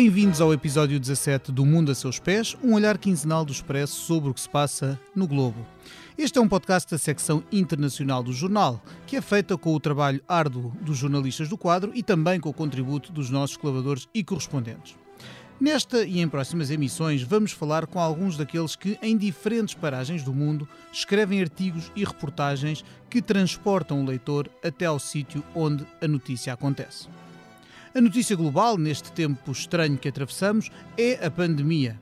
Bem-vindos ao episódio 17 do Mundo a Seus Pés, um olhar quinzenal do Expresso sobre o que se passa no globo. Este é um podcast da secção internacional do jornal, que é feita com o trabalho árduo dos jornalistas do quadro e também com o contributo dos nossos colaboradores e correspondentes. Nesta e em próximas emissões, vamos falar com alguns daqueles que, em diferentes paragens do mundo, escrevem artigos e reportagens que transportam o leitor até ao sítio onde a notícia acontece. A notícia global, neste tempo estranho que atravessamos, é a pandemia.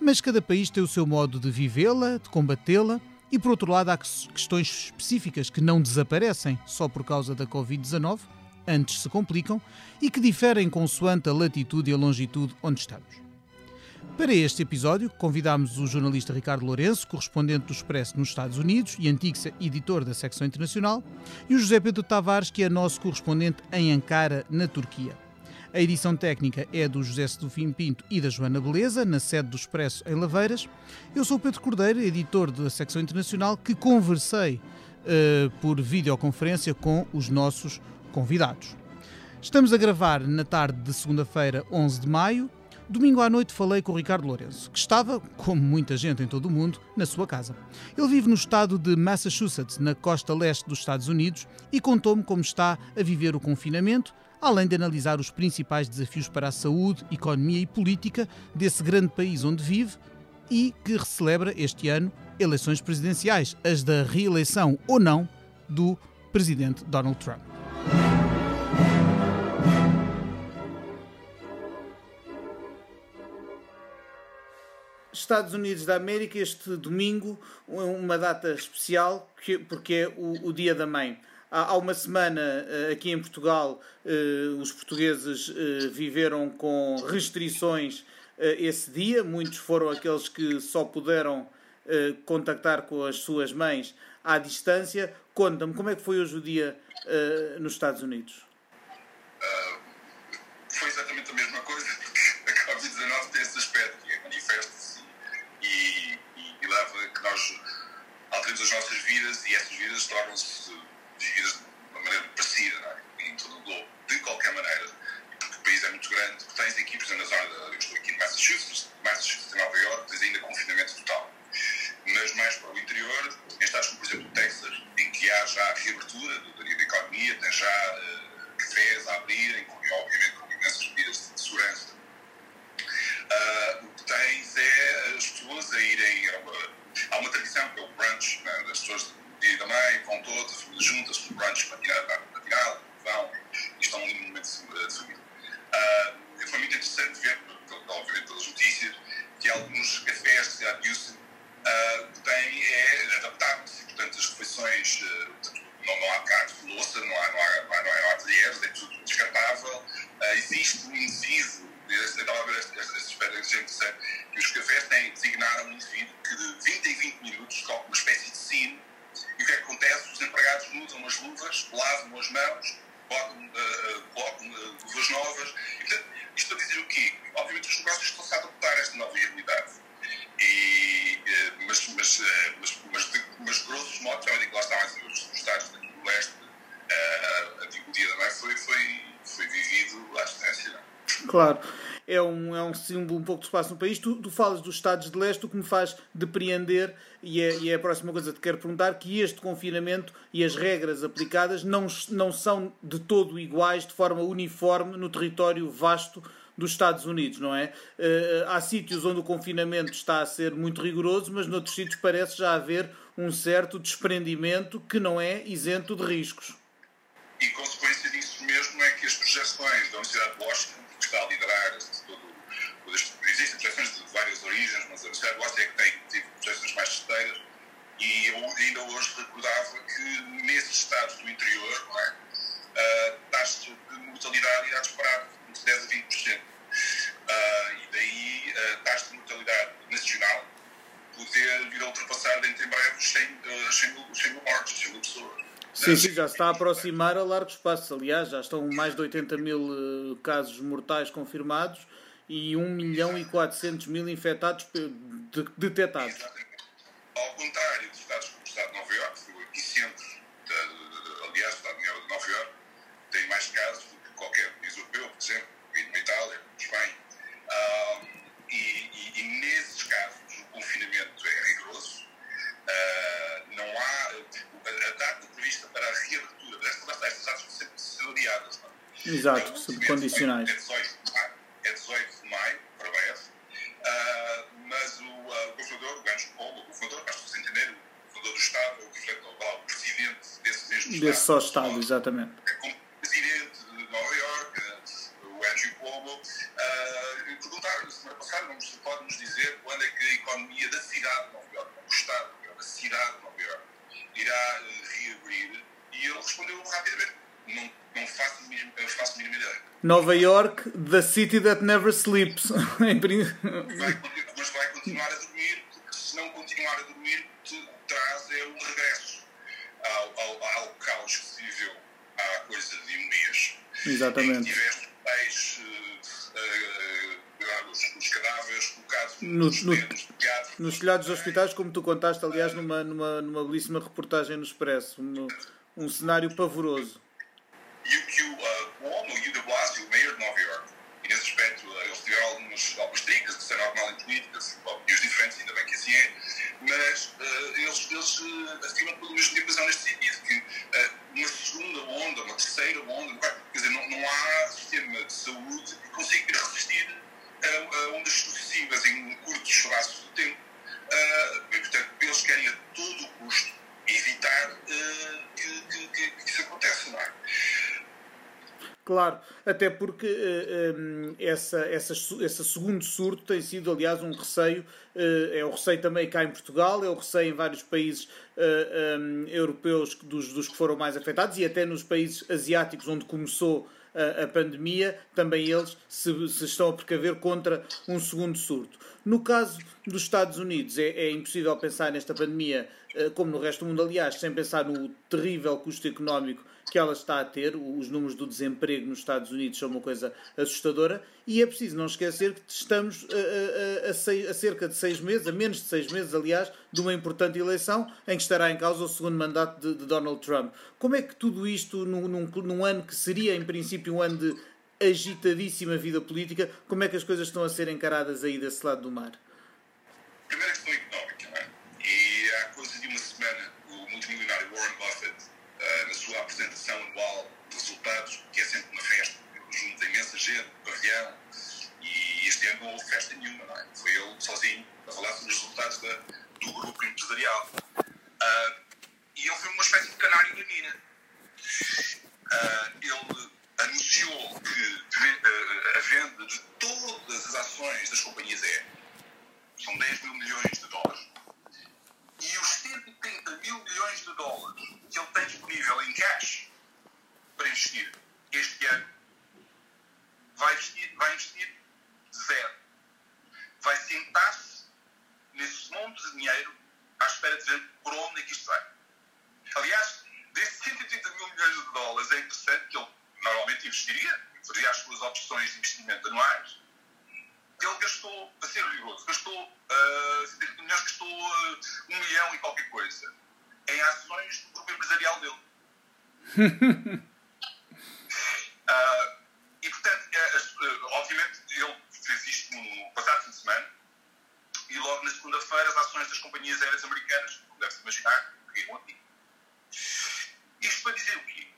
Mas cada país tem o seu modo de vivê-la, de combatê-la, e por outro lado há questões específicas que não desaparecem só por causa da Covid-19, antes se complicam, e que diferem consoante a latitude e a longitude onde estamos. Para este episódio, convidámos o jornalista Ricardo Lourenço, correspondente do Expresso nos Estados Unidos e antigo editor da secção internacional, e o José Pedro Tavares, que é nosso correspondente em Ankara, na Turquia. A edição técnica é do José Sedufim Pinto e da Joana Beleza, na sede do Expresso em Laveiras. Eu sou Pedro Cordeiro, editor da secção internacional, que conversei uh, por videoconferência com os nossos convidados. Estamos a gravar na tarde de segunda-feira, 11 de maio, Domingo à noite falei com o Ricardo Lourenço, que estava, como muita gente em todo o mundo, na sua casa. Ele vive no estado de Massachusetts, na costa leste dos Estados Unidos, e contou-me como está a viver o confinamento, além de analisar os principais desafios para a saúde, economia e política desse grande país onde vive e que celebra este ano eleições presidenciais, as da reeleição ou não do presidente Donald Trump. Estados Unidos da América, este domingo, uma data especial, porque é o, o Dia da Mãe. Há uma semana, eh, aqui em Portugal, eh, os portugueses eh, viveram com restrições esse dia. Muitos foram aqueles que só puderam contactar com as suas mães à distância. Conta-me, como é que foi hoje o dia nos Estados Unidos? Uh, foi exatamente a mesma coisa, essas Claro, é um, é um símbolo um pouco de espaço no país. Tu, tu falas dos Estados de Leste, o que me faz depreender, e é, e é a próxima coisa que te quero perguntar, que este confinamento e as regras aplicadas não, não são de todo iguais, de forma uniforme, no território vasto dos Estados Unidos, não é? Uh, há sítios onde o confinamento está a ser muito rigoroso, mas noutros sítios parece já haver um certo desprendimento que não é isento de riscos. E consequência disso mesmo é que as projeções da Universidade de Washington está a liderar todo, todo este, existem projeções de várias origens, mas a Universidade de Washington é que tem tido projeções mais certeiras e eu ainda hoje recordava que nesses estados do interior, não é, uh, taxas de mortalidade irá disparar de 10 a 20%. Uh, e daí a uh, taxa de mortalidade nacional poder vir a ultrapassar dentro em breve os 100, uh, 100, mil, 100 mil mortes, 100 mil pessoas. Sim, sim, já está a aproximar a largo espaço. Aliás, já estão mais de 80 mil eh, casos mortais confirmados e 1 milhão e 400 mil infectados detectados. Ao contrário dos Estados como o Estado de Nova Iorque, que foi o epicentro, aliás, o Estado de Nova Iorque tem mais casos Exato, subcondicionais. É 18 de maio, é 18 de maio para uh, mas o, uh, o governador, o Anjo Paulo, o governador, para as pessoas entenderem, o governador do Estado, o, governador, o presidente desse mesmo Estado. Desse só Estado, exatamente. Nova York, the city that never sleeps. vai, mas vai continuar a dormir, porque se não continuar a dormir, traz é um regresso ao, ao, ao caos que se viveu há coisa de um mês. Exatamente. Em que tiveste pais, uh, uh, os, os, cadáveres colocados no, nos, no, telhados. Nos telhados dos hospitais, como tu contaste, aliás, numa, numa, numa belíssima reportagem no Expresso. Um, um cenário pavoroso. Até porque uh, um, essa, essa, esse segundo surto tem sido, aliás, um receio, uh, é o receio também cá em Portugal, é o receio em vários países uh, um, europeus dos, dos que foram mais afetados e até nos países asiáticos onde começou a, a pandemia, também eles se, se, estão a precaver contra um segundo surto. No caso dos Estados Unidos, é, é impossível pensar nesta pandemia, como no resto do mundo, aliás, sem pensar no terrível custo económico que ela está a ter. Os números do desemprego nos Estados Unidos são uma coisa assustadora e é preciso não esquecer que estamos a, a, a, seis, a, cerca de seis meses, a menos de seis meses, aliás, de uma importante eleição em que estará em causa o segundo mandato de, de Donald Trump. Como é que tudo isto, num, num, num ano que seria em princípio um ano de agitadíssima vida política, como é que as coisas estão a ser encaradas aí desse lado do mar? Económica, não é? E há coisa de uma semana, o multimilionário Warren Buffett uh, na sua apresentação anual de resultados, que é sempre uma festa, junto de imensa gente, pavilhão, e este ano não houve festa nenhuma, não é? Foi ele sozinho a falar sobre os resultados da, do grupo empresarial. Uh, e ele foi uma espécie de canário na mina. Uh, ele anunciou que a venda de todas as ações das companhias aéreas são 10 mil milhões de dólares e os 130 mil milhões de dólares ele tem disponível em cash para investir este ano, vai investir, vai investir zero. Vai sentar-se nesse monte de dinheiro à espera de ver por onde é que isto vai. Aliás, desses 130 mil milhões de dólares é interessante que ele normalmente investiria, faria as suas opções de investimento anuais, ele gastou, a ser rigoroso, gastou, uh, milhões, gastou uh, um milhão e qualquer coisa em ações do grupo empresarial dele. uh, e, portanto, é, uh, obviamente, ele fez isto no passado fim de semana e logo na segunda-feira as ações das companhias aéreas americanas, como deve-se imaginar, caíram aqui. Isto para dizer o quê?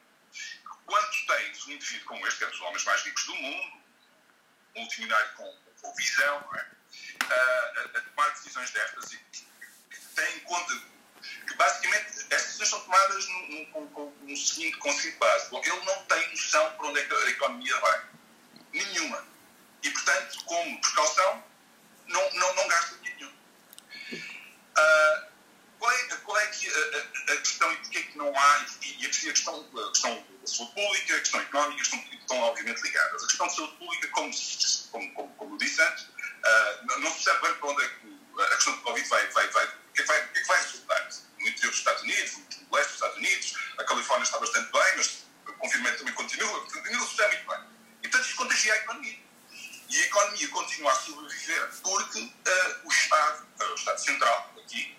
Quando tens um indivíduo como este, que é um dos homens mais ricos do mundo, multimilionário com ou visão é? a, a, tomar decisões destas e tem em conta que basicamente estas decisões são tomadas no, seguinte conceito básico. Ele não tem noção para onde é que a economia vai. Nenhuma. E, portanto, como precaução, não, não, não gasta dinheiro nenhum. Uh, qual, é, qual é que a, a, questão e porquê é que não há, e, a questão, a questão da saúde pública, a questão económica estão, estão obviamente ligadas. A questão da saúde pública, como, como, como, como disse antes, uh, não se sabe bem para onde é que a questão do Covid vai, vai, vai, o que é que vai, que é que vai resultar. Interior dos Estados Unidos, no leste dos Estados Unidos, a Califórnia está bastante bem, mas o confinamento também continua, continua suceder muito bem. E, portanto, isto contagia a economia. E a economia continua a sobreviver porque uh, o Estado, uh, o Estado Central, aqui,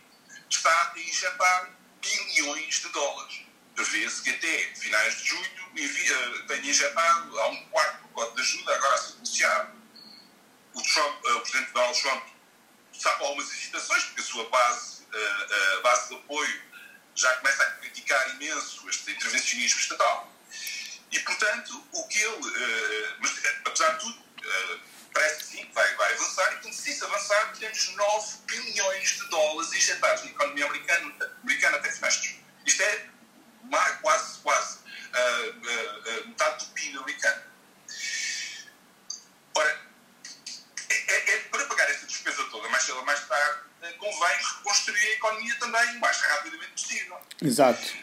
está a injetar bilhões de dólares. Prevê-se que até finais de julho envia, tenha injetado a um quarto pacote de ajuda, agora a ser negociado. O, Trump, uh, o presidente Donald Trump com algumas hesitações, porque a sua base, uh, uh, base de apoio já começa a criticar imenso este intervencionismo estatal. E, portanto, o que ele. Uh, mas, apesar de tudo, uh, parece que sim, vai, vai avançar. E, portanto, se isso avançar, temos 9 bilhões de dólares injetados na economia americana, americana até finais Isto é quase, quase uh, metade do PIB americano. Ora, é, é, é, para pagar despesa toda, mais cedo ou mais tarde, convém reconstruir a economia também o mais rapidamente possível. Exato.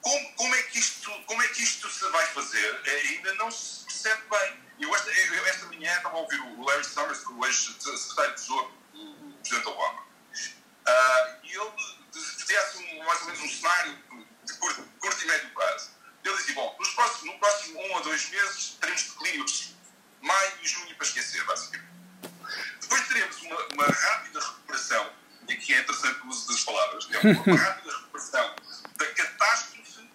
Como, como, é que isto, como é que isto se vai fazer? É, ainda não se percebe bem. Eu esta, eu esta manhã estava a ouvir o Larry Summers, o ex-secretário de Tesouro do Presidente Obama, uh, e ele fazia assim, mais ou menos um cenário de curto, curto e médio prazo. Ele dizia, bom, nos próximos, no próximo um a dois meses teremos declínio maio e junho para esquecer, basicamente. Depois teremos uma, uma rápida recuperação, e aqui é interessante o uso das palavras, é uma, rápida recuperação da catástrofe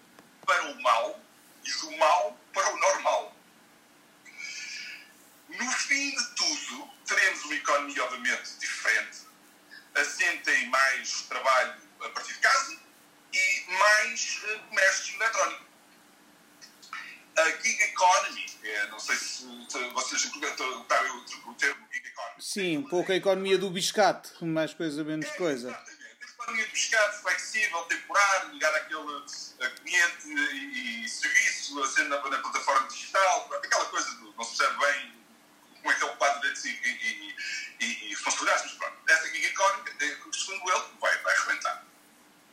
para o mal e do mal para o normal. No fim de tudo, teremos uma economia, obviamente, diferente, assenta em mais trabalho a partir de casa e mais comércio eletrónico. A gig economy, é, não sei se, vocês perguntaram o termo gig economy. Sim, um pouco a economia do biscate, mais coisa, menos é, coisa. Exatamente. A economia do biscate, flexível, temporário, ligada àquele cliente e, e serviço, a ser na, na, plataforma digital, aquela coisa do não se percebe bem como é que é o de direitos e, e, e, e responsabilidades, mas pronto, essa gig economy, segundo ele, vai, vai arrebentar.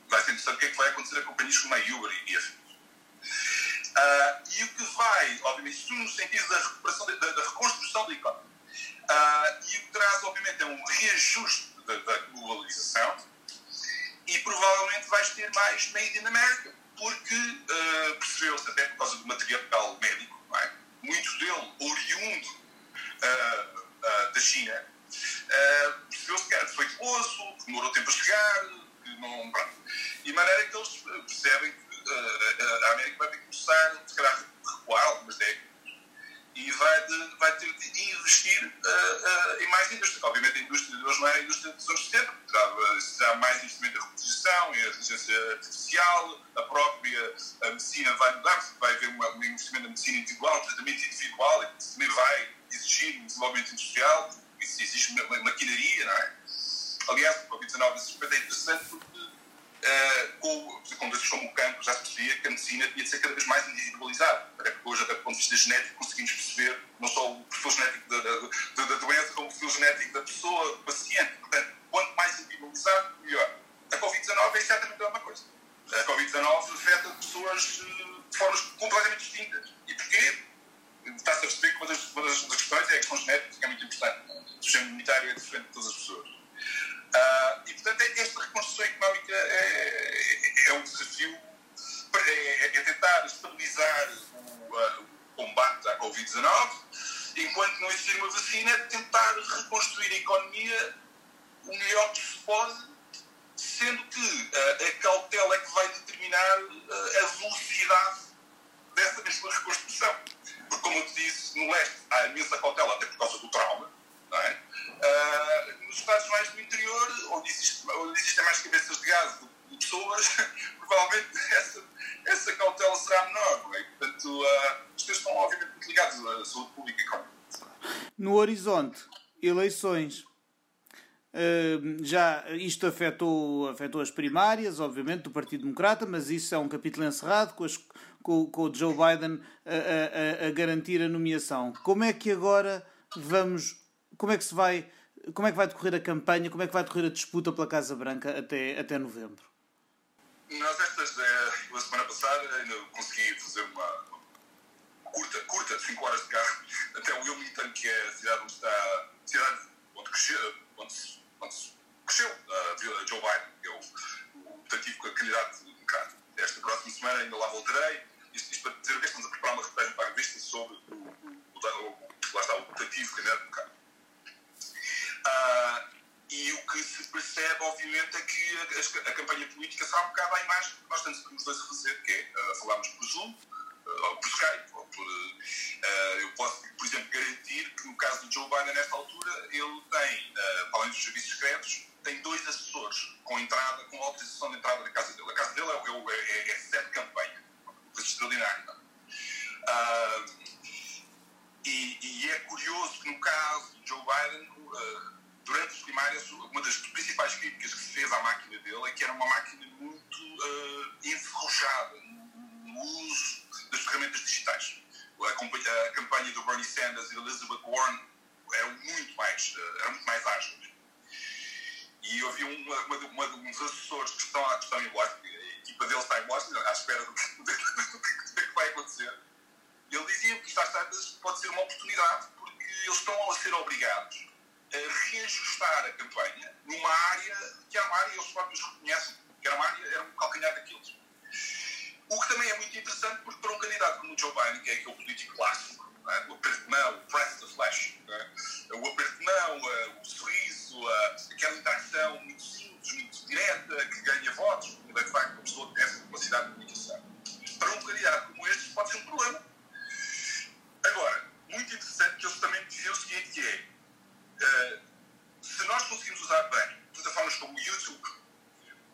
Vai ser interessante o que é que vai acontecer a companhias como a Uber e afins. Uh, e o que vai, obviamente, isto no sentido da, recuperação, da, da reconstrução da economia. Uh, e o que traz, obviamente, é um reajuste da, da globalização e provavelmente vais ter mais Made in America porque uh, percebeu-se, até por causa do material médico, é? muito dele oriundo uh, uh, da China, percebeu-se que era defeituoso, que demorou tempo a chegar, que não. E de maneira que eles percebem que a América vai ter que começar, se calhar, a recuar algumas décadas e vai, de, vai ter de investir uh, uh, em mais indústria. Obviamente, a indústria de hoje não é a indústria dos anos 70, terá, mais investimento em reposição, em inteligência artificial, a própria a medicina vai mudar, vai haver uma, um investimento na medicina individual, tratamento individual, e também vai exigir um desenvolvimento industrial, isso exige maquinaria, não é? Aliás, o Covid-19 nesse aspecto é interessante porque com, com doenças como o cancro, já se percebia que a medicina tinha de ser cada vez mais individualizada. Até porque hoje, até do ponto de vista genético, conseguimos perceber não só o perfil genético da, da, da doença, como o perfil genético da pessoa, do paciente. Portanto, quanto mais individualizado, melhor. A Covid-19 é exatamente a mesma coisa. A Covid-19 afeta pessoas eh, de formas completamente distintas. E porquê? Está-se a perceber que uma das, uma das questões é a questão genética, que é muito importante. O sistema imunitário é diferente de todas as pessoas. Uh, e, portanto, é, esta reconstrução económica é, é, é um desafio, é, é tentar estabilizar o, a, o combate à Covid-19, enquanto não existir uma vacina, é tentar reconstruir a economia o melhor que se pode, sendo que uh, a cautela é que vai determinar a velocidade dessa mesma reconstrução. Porque, como eu te disse, no leste há imensa cautela, até por causa do trauma, não é? Uh, nos estados mais do interior, onde, existe, onde existem mais cabeças de gás do que pessoas, provavelmente essa, essa cautela será menor. É? Portanto, uh, as coisas estão obviamente muito ligadas à saúde pública e económica. No horizonte, eleições. Uh, já isto afetou, afetou as primárias, obviamente, do Partido Democrata, mas isso é um capítulo encerrado com, as, com, com o Joe Biden a, a, a, garantir a nomeação. Como é que agora vamos como é que se vai, como é que vai decorrer a campanha, como é que vai decorrer a disputa pela Casa Branca até, até novembro? Nós estas, eh, a semana passada ainda consegui fazer uma, curta, curta, 5 horas de carro, até Wilmington, que é a cidade onde está, a cidade onde cresceu, onde, onde cresceu uh, Joe Biden, que é o, o tentativo candidato democrata. Esta próxima semana ainda lá voltarei, isto, isto para dizer que estamos a preparar uma reportagem para a revista sobre o, o, o, lá está, o tentativo candidato. Uh, e o que se é que a, a, campanha política será um bocado à imagem que nós estamos os dois a fazer, que é uh, falarmos por Zoom, uh, ou por Skype, ou por. Uh, eu posso, por exemplo, garantir que no caso do Joe Biden, nesta altura, ele tem, uh, além dos serviços secretos, tem dois assessores com entrada, com autorização de entrada da casa dele. A casa dele é, é, é, é sede de campanha, coisa extraordinária. Uh, e, e, é curioso que no caso de Joe Biden, durante as primárias, uma das principais críticas que se fez à máquina dele é que era uma máquina muito uh, enferrujada no uso das ferramentas digitais. A, a, campanha do Bernie Sanders e da Elizabeth Warren eram muito mais, uh, muito mais ágeis. E eu vi uma, uma, uma, um dos assessores que estão, que estão em Washington, a equipa deles está em Washington, à espera do que, do que vai acontecer. Ele dizia que isto às tantas pode ser uma oportunidade, porque eles estão a ser obrigados reajustar a campanha numa área que é uma área eles próprios reconhecem, que era uma área, era um calcanhar daqueles. O que também é muito interessante, porque para um candidato como o Joe Biden, que é aquele político clássico, é? o aperto de mão, o press the flash, é? o aperto de mão, o sorriso, aquela interação muito simples, muito direta, que ganha votos, é de facto uma pessoa que tem essa capacidade de comunicação. Para um candidato como este, pode ser um problema. Agora, muito interessante que eles também diziam o seguinte, que é, uh, se nós conseguimos usar bem plataformas como o YouTube,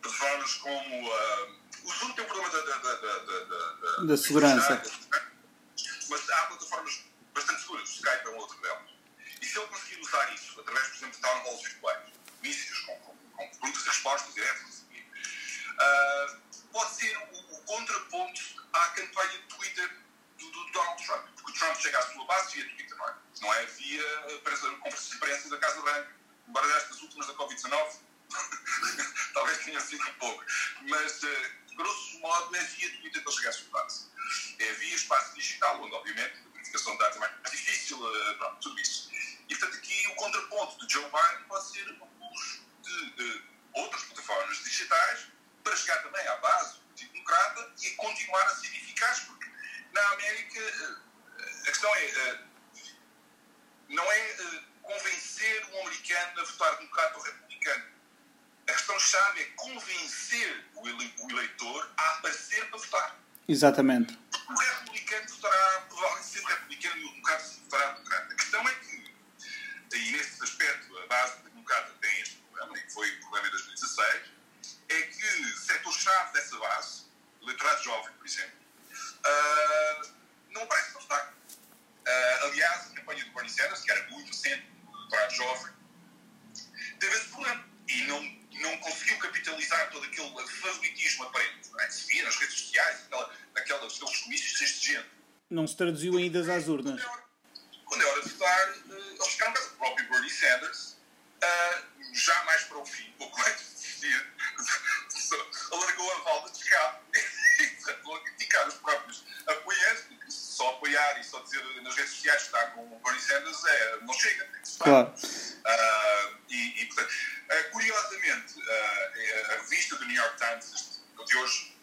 plataformas como... Uh, o Zoom tem um problema da, da, da, da, da segurança. Mas há plataformas bastante seguras. O Skype é um outro delas. E se ele conseguir usar isso através, por exemplo, de town halls virtuais, Exatamente. Traduziu ainda às urnas. Quando é hora de votar, uh, eles ficaram O próprio Bernie Sanders, uh, já mais para o fim, pouco antes de desistir, alargou a válvula de escape e criticar os próprios apoiantes, porque só apoiar e só dizer nas redes sociais que está com o Bernie Sanders é, não chega, tem que se Claro. Uh, e, e, portanto, uh, curiosamente, a revista do New York Times de hoje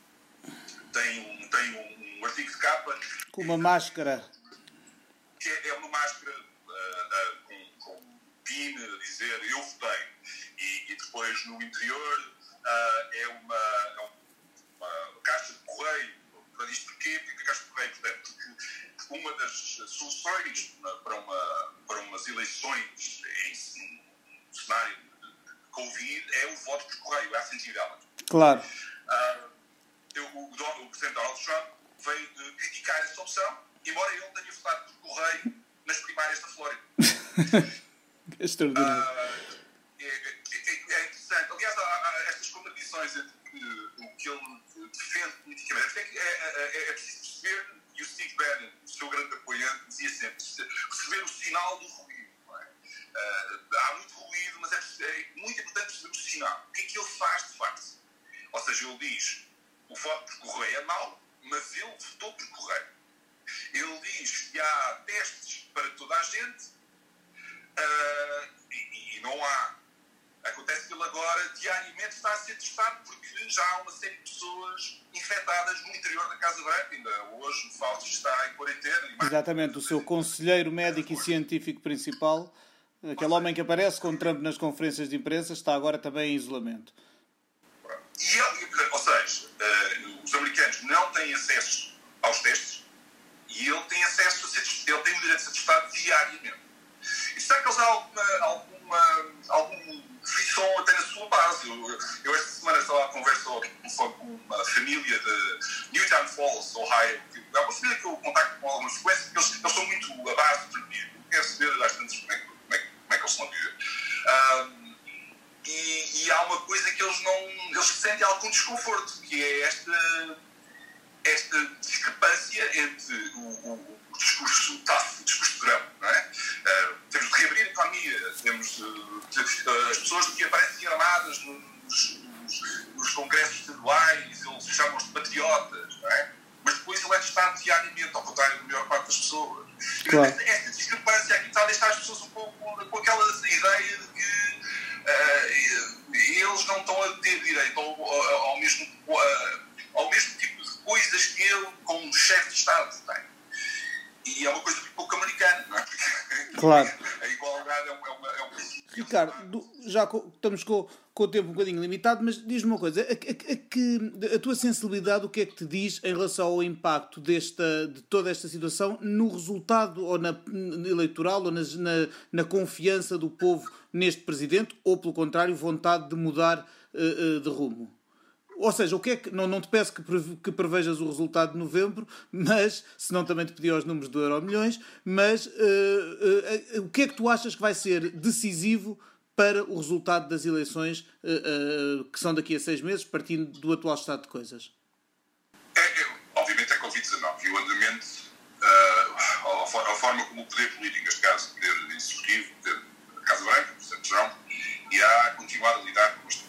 tem um, tem um, artigo de capa. Com uma máscara. Que é, é uma máscara com, com um pin a dizer eu votei. E, e depois no interior é uma, é uma caixa de correio. Para isto porquê? Porque a caixa de correio, portanto, porque uma das soluções para, uma, para umas eleições em um cenário de Covid é o voto por correio, é a sensibilidade. Claro. Uh, eu, o, o Presidente Donald Trump veio de criticar essa opção, embora ele tenha votado por correio nas primárias da Flórida. é extraordinário. Uh, é, é, é, interessante. Aliás, há, há estas contradições entre o que ele defende politicamente. É, é, é, preciso perceber, e o Steve Bannon, o seu grande apoiante, dizia sempre, perceber o sinal do ruído. Uh, há muito ruído, mas é, é, muito importante perceber o sinal. O que é que ele faz de facto? Ou seja, ele diz: o voto por correio é mau, mas ele votou por correio. Ele diz que há testes para toda a gente uh, e, e, não há. Acontece que ele agora diariamente está a ser testado porque já há uma série de pessoas infectadas no interior da Casa Branca. Ainda hoje o Fauci está em quarentena. Exatamente, o seu conselheiro médico e científico principal Aquele homem que aparece com Trump nas conferências de imprensa está agora também em isolamento. E ele, ou seja, uh, os americanos não têm acesso aos testes e ele tem acesso a ser, ele tem o direito de ser testado diariamente. Isso está a causar alguma, alguma, algum frição até na sua base. Eu, eu esta semana estava a conversa com uma família de Newtown Falls, Ohio. É uma família que eu contacto com alguma frequência, eles, eles são desconforto, que é esta, Já estamos com, com o tempo um bocadinho limitado, mas diz-me uma coisa: a, a, a, a, tua sensibilidade, o que é que te diz em relação ao impacto desta, de toda esta situação no resultado ou na, eleitoral ou na, na, na confiança do povo neste presidente, ou pelo contrário, vontade de mudar uh, uh, de rumo? Ou seja, o que é que, não, não te peço que, que prevejas o resultado de novembro, mas, senão também te pedi os números do Euro Milhões, mas uh, uh, uh, o que é que tu achas que vai ser decisivo para o resultado das eleições que são daqui a seis meses, partindo do atual estado de coisas? É, é, obviamente é Covid-19 e o andamento, a, a, forma como o poder político, neste caso o poder executivo, o poder da Casa Branca, o Presidente João, irá continuar a lidar com este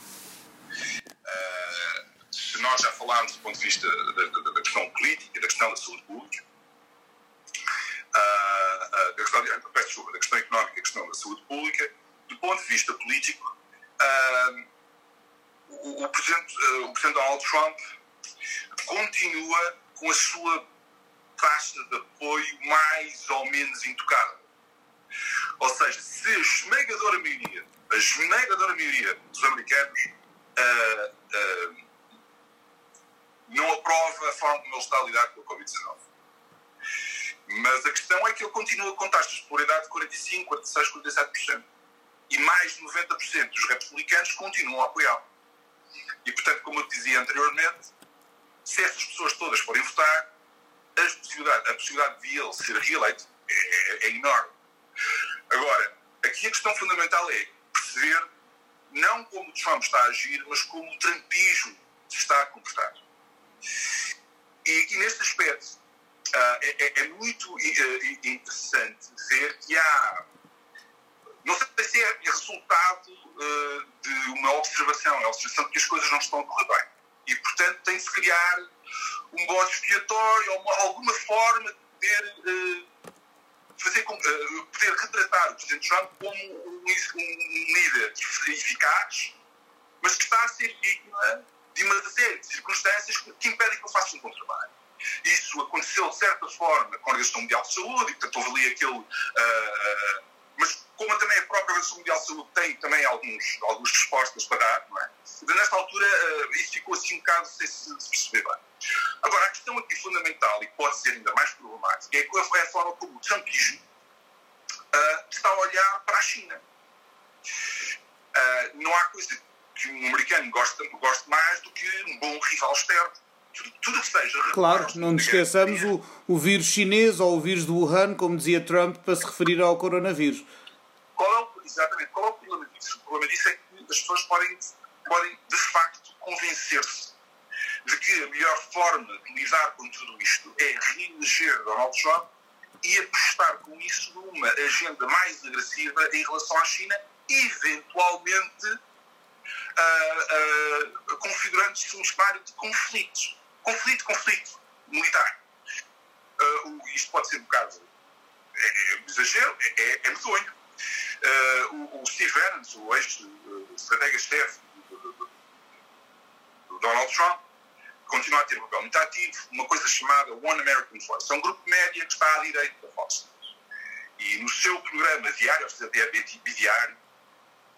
se nós já falámos do ponto de vista da, da, da questão política, da questão da saúde pública, uh, uh, da, questão, peço desculpa, da questão económica, da questão da saúde pública, do ponto de vista político, uh, o, o, presidente, o presidente Donald Trump continua com a sua taxa de apoio mais ou menos intocável. Ou seja, se a esmagadora maioria, a esmagadora maioria dos americanos uh, uh, não aprova a forma como ele está a lidar com a Covid-19. Mas a questão é que ele continua com taxas de popularidade de 45%, 46%, 47%. E mais de 90% dos republicanos continuam a apoiá-lo. E, portanto, como eu dizia anteriormente, se essas pessoas todas forem votar, possibilidade, a possibilidade de ele ser reeleito é, é, é enorme. Agora, aqui a questão fundamental é perceber não como Trump está a agir, mas como o trumpismo se está a comportar. E, e neste aspecto, uh, é, é, muito uh, interessante ver que há. Não sei se é resultado uh, de uma observação, é a observação de que as coisas não estão a correr bem. E, portanto, tem de criar um bode expiatório, uma, alguma forma de poder, fazer, poder retratar o Presidente Trump como um, um líder eficaz, mas que está a ser vítima de uma série de circunstâncias que impedem que eu faça um bom trabalho. Isso aconteceu de certa forma com a Organização Mundial de Saúde, e portanto houve ali aquele. Uh, mas como também a própria Organização Mundial de Saúde tem também alguns, algumas respostas para dar, não é? Mas nesta altura uh, isso ficou assim um bocado sem se, se perceber bem. Agora, a questão aqui fundamental, e pode ser ainda mais problemática, é, é a forma como o Trumpismo uh, está a olhar para a China. não há coisa que um americano gosta, goste mais do que um bom rival externo. Tudo, tudo que seja. Claro, não nos esqueçamos o, o vírus chinês ou o vírus de Wuhan, como dizia Trump, para se referir ao coronavírus. Qual é o, exatamente, qual é o problema disso? O problema disso é que as pessoas podem, podem de facto, convencer-se de que a melhor forma de lidar com tudo isto é reeleger Donald Trump e apostar com isso numa agenda mais agressiva em relação à China, eventualmente uh, uh, configurando-se um cenário de conflito. Conflito, conflito militar. Uh, isto pode ser um bocado é, é exagero, é, é, é medonho. Uh, o, Steve Bannon, o ex-estratega-chefe do, do, do, Donald Trump, continua a ter um papel muito ativo, uma coisa chamada One American Voice. É um grupo de média que está à direita da Fox. E no seu programa diário, ou seja, bidiário,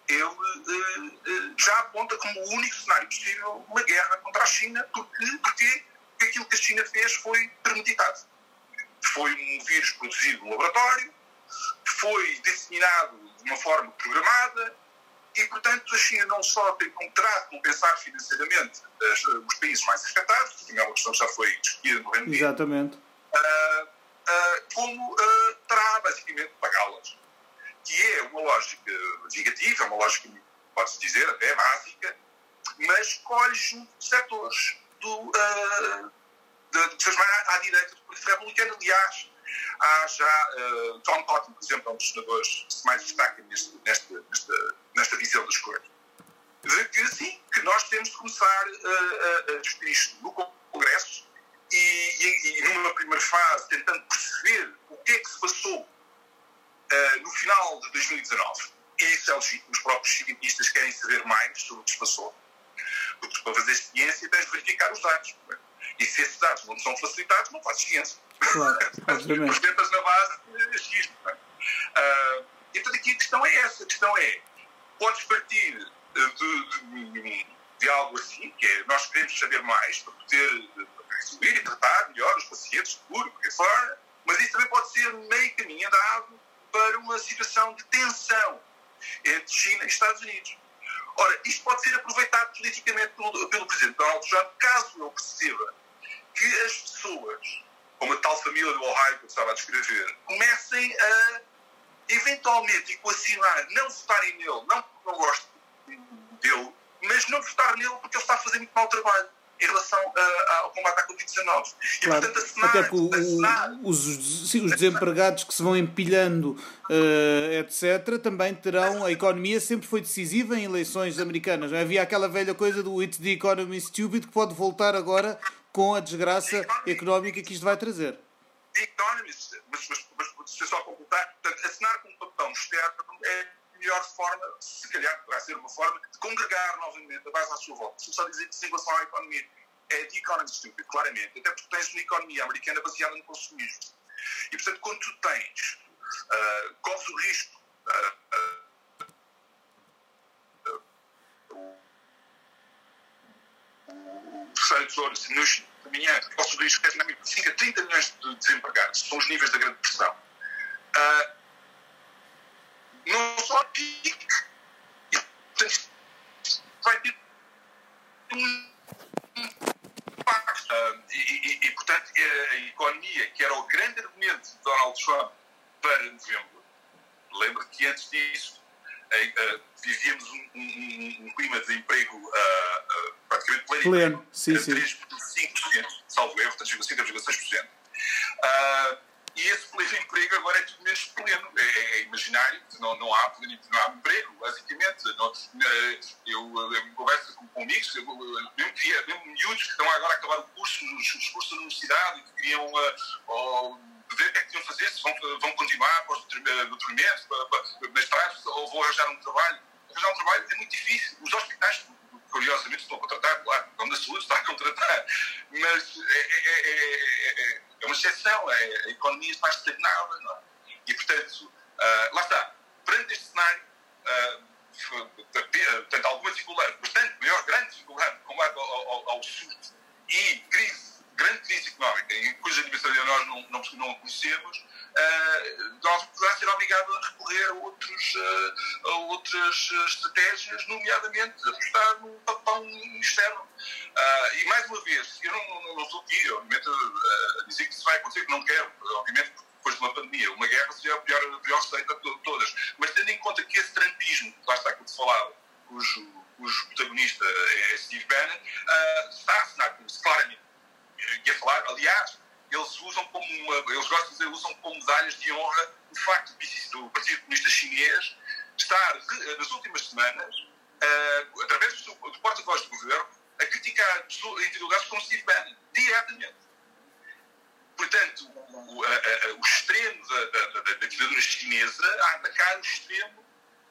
ele uh, uh, já aponta como o único cenário possível uma guerra contra a China, porque, porque aquilo que a China fez foi premeditado. Foi um vírus produzido no laboratório, foi disseminado de uma forma programada e, portanto, a China não só tem, terá de compensar financeiramente as, os países mais afetados, que é uma questão que já foi discutida no Reino Unido, Exatamente. Uh, uh, como uh, terá, basicamente, pagá-las. Que é uma lógica negativa, uma lógica, pode-se dizer, até básica, mas de setores do, de, de, mais à, à direita do Partido Republicano. Aliás, há já uh, John Cotton, por exemplo, é um dos senadores que se mais destaca neste, nesta, nesta, nesta visão das coisas. De que sim, que nós temos de começar uh, a discutir isto no Congresso e, e, e, numa primeira fase tentando perceber o que é que se passou uh, no final de 2019. E isso é legítimo, os próprios cientistas querem saber mais sobre o que se passou. Porque para fazer ciência tens de verificar os dados. E se esses dados não são facilitados, não fazes ciência. Claro, obviamente. Sustentas na base de achismo. Uh, então aqui a questão é essa. A questão é, podes partir de, de, de, algo assim, que é nós queremos saber mais para poder resolver e tratar melhor os pacientes, seguro, porque fora, mas isso também pode ser meio caminho andado para uma situação de tensão entre China e Estados Unidos. Ora, isto pode ser aproveitado politicamente pelo, pelo Presidente Donald Trump, caso ele perceba que as pessoas, como a tal família do Ohio que eu estava a descrever, comecem a eventualmente equacionar, não votarem nele, não porque não gostam dele, mas não votar nele porque ele está a fazer muito mau trabalho em relação a, ao combate à Covid-19. E, claro, até que os, os desempregados que se vão empilhando, uh, etc., também terão. A economia sempre foi decisiva em eleições americanas. Havia aquela velha coisa do It's the economy stupid que pode voltar agora com a desgraça económica que isto vai trazer. The Economist, mas, mas, mas, mas só completar, portanto, assinar com um papel externo é a melhor forma, se calhar poderá ser uma forma, de congregar novamente a base à sua volta. Se só dizer que em relação à economia é The Economist Stupid, claramente, até porque tens uma economia americana baseada no consumismo. E, portanto, quando tu tens, uh, corres o risco uh, uh, tesouro nos amanhã posso dizer que é 5 a 30 milhões de desempregados, são os níveis da grande pressão. Uh, não só pique, vai ter um impacto. Uh, e, e, e, portanto, a economia, que era o grande argumento de Donald Trump para novembro, lembra que antes disso uh, vivíamos um, um, um, clima de emprego uh, praticamente pleno. Pleno, sim, sim. 3,5%, salvo erro, portanto, 5,6%. Uh, e esse pleno emprego agora é tudo menos pleno, é, é imaginário, não, não, há, não há emprego, basicamente. Não, eu, eu converso com, com amigos, eu, mesmo, que, mesmo miúdos que estão agora a acabar o curso, os, os cursos da universidade e que queriam uh, ver o que é que tinham fazer, se vão, vão continuar após o doutoramento, mestrados, ou vão arranjar um trabalho. Arranjar um trabalho é muito difícil. Os hospitais, curiosamente, estão a contratar, claro, o da saúde está a contratar, mas é, é, é, é uma exceção, a economia está estagnada, não é? E, portanto, uh, lá está, perante este cenário, uh, portanto, alguma dificuldade, bastante maior, grande dificuldade de combate ao, ao, ao surto e crise grande crise económica, cuja dimensão nós não, não, não conhecemos, uh, nós poderá ser obrigado a recorrer a, outros, uh, a outras estratégias, nomeadamente apostar no papão externo. Uh, e mais uma vez, eu não, não, não estou aqui, obviamente, a dizer que isso vai acontecer, que não quero, obviamente, depois de uma pandemia. Uma guerra seria a pior, a pior receita de todas. Mas tendo em conta que esse trampismo, lá está que falava, cujo, cujo protagonista é Steve Bannon, está a assinar claramente ia falar, aliás, eles usam como uma, eles gostam de dizer, usam como medalhas de honra o facto do Partido Comunista Chinês estar, nas últimas semanas, uh, através do, do porta-voz do governo, a criticar individualidades como Steve Bannon, diretamente. Portanto, o, a, a, o extremo da, da, da, ditadura chinesa a atacar o extremo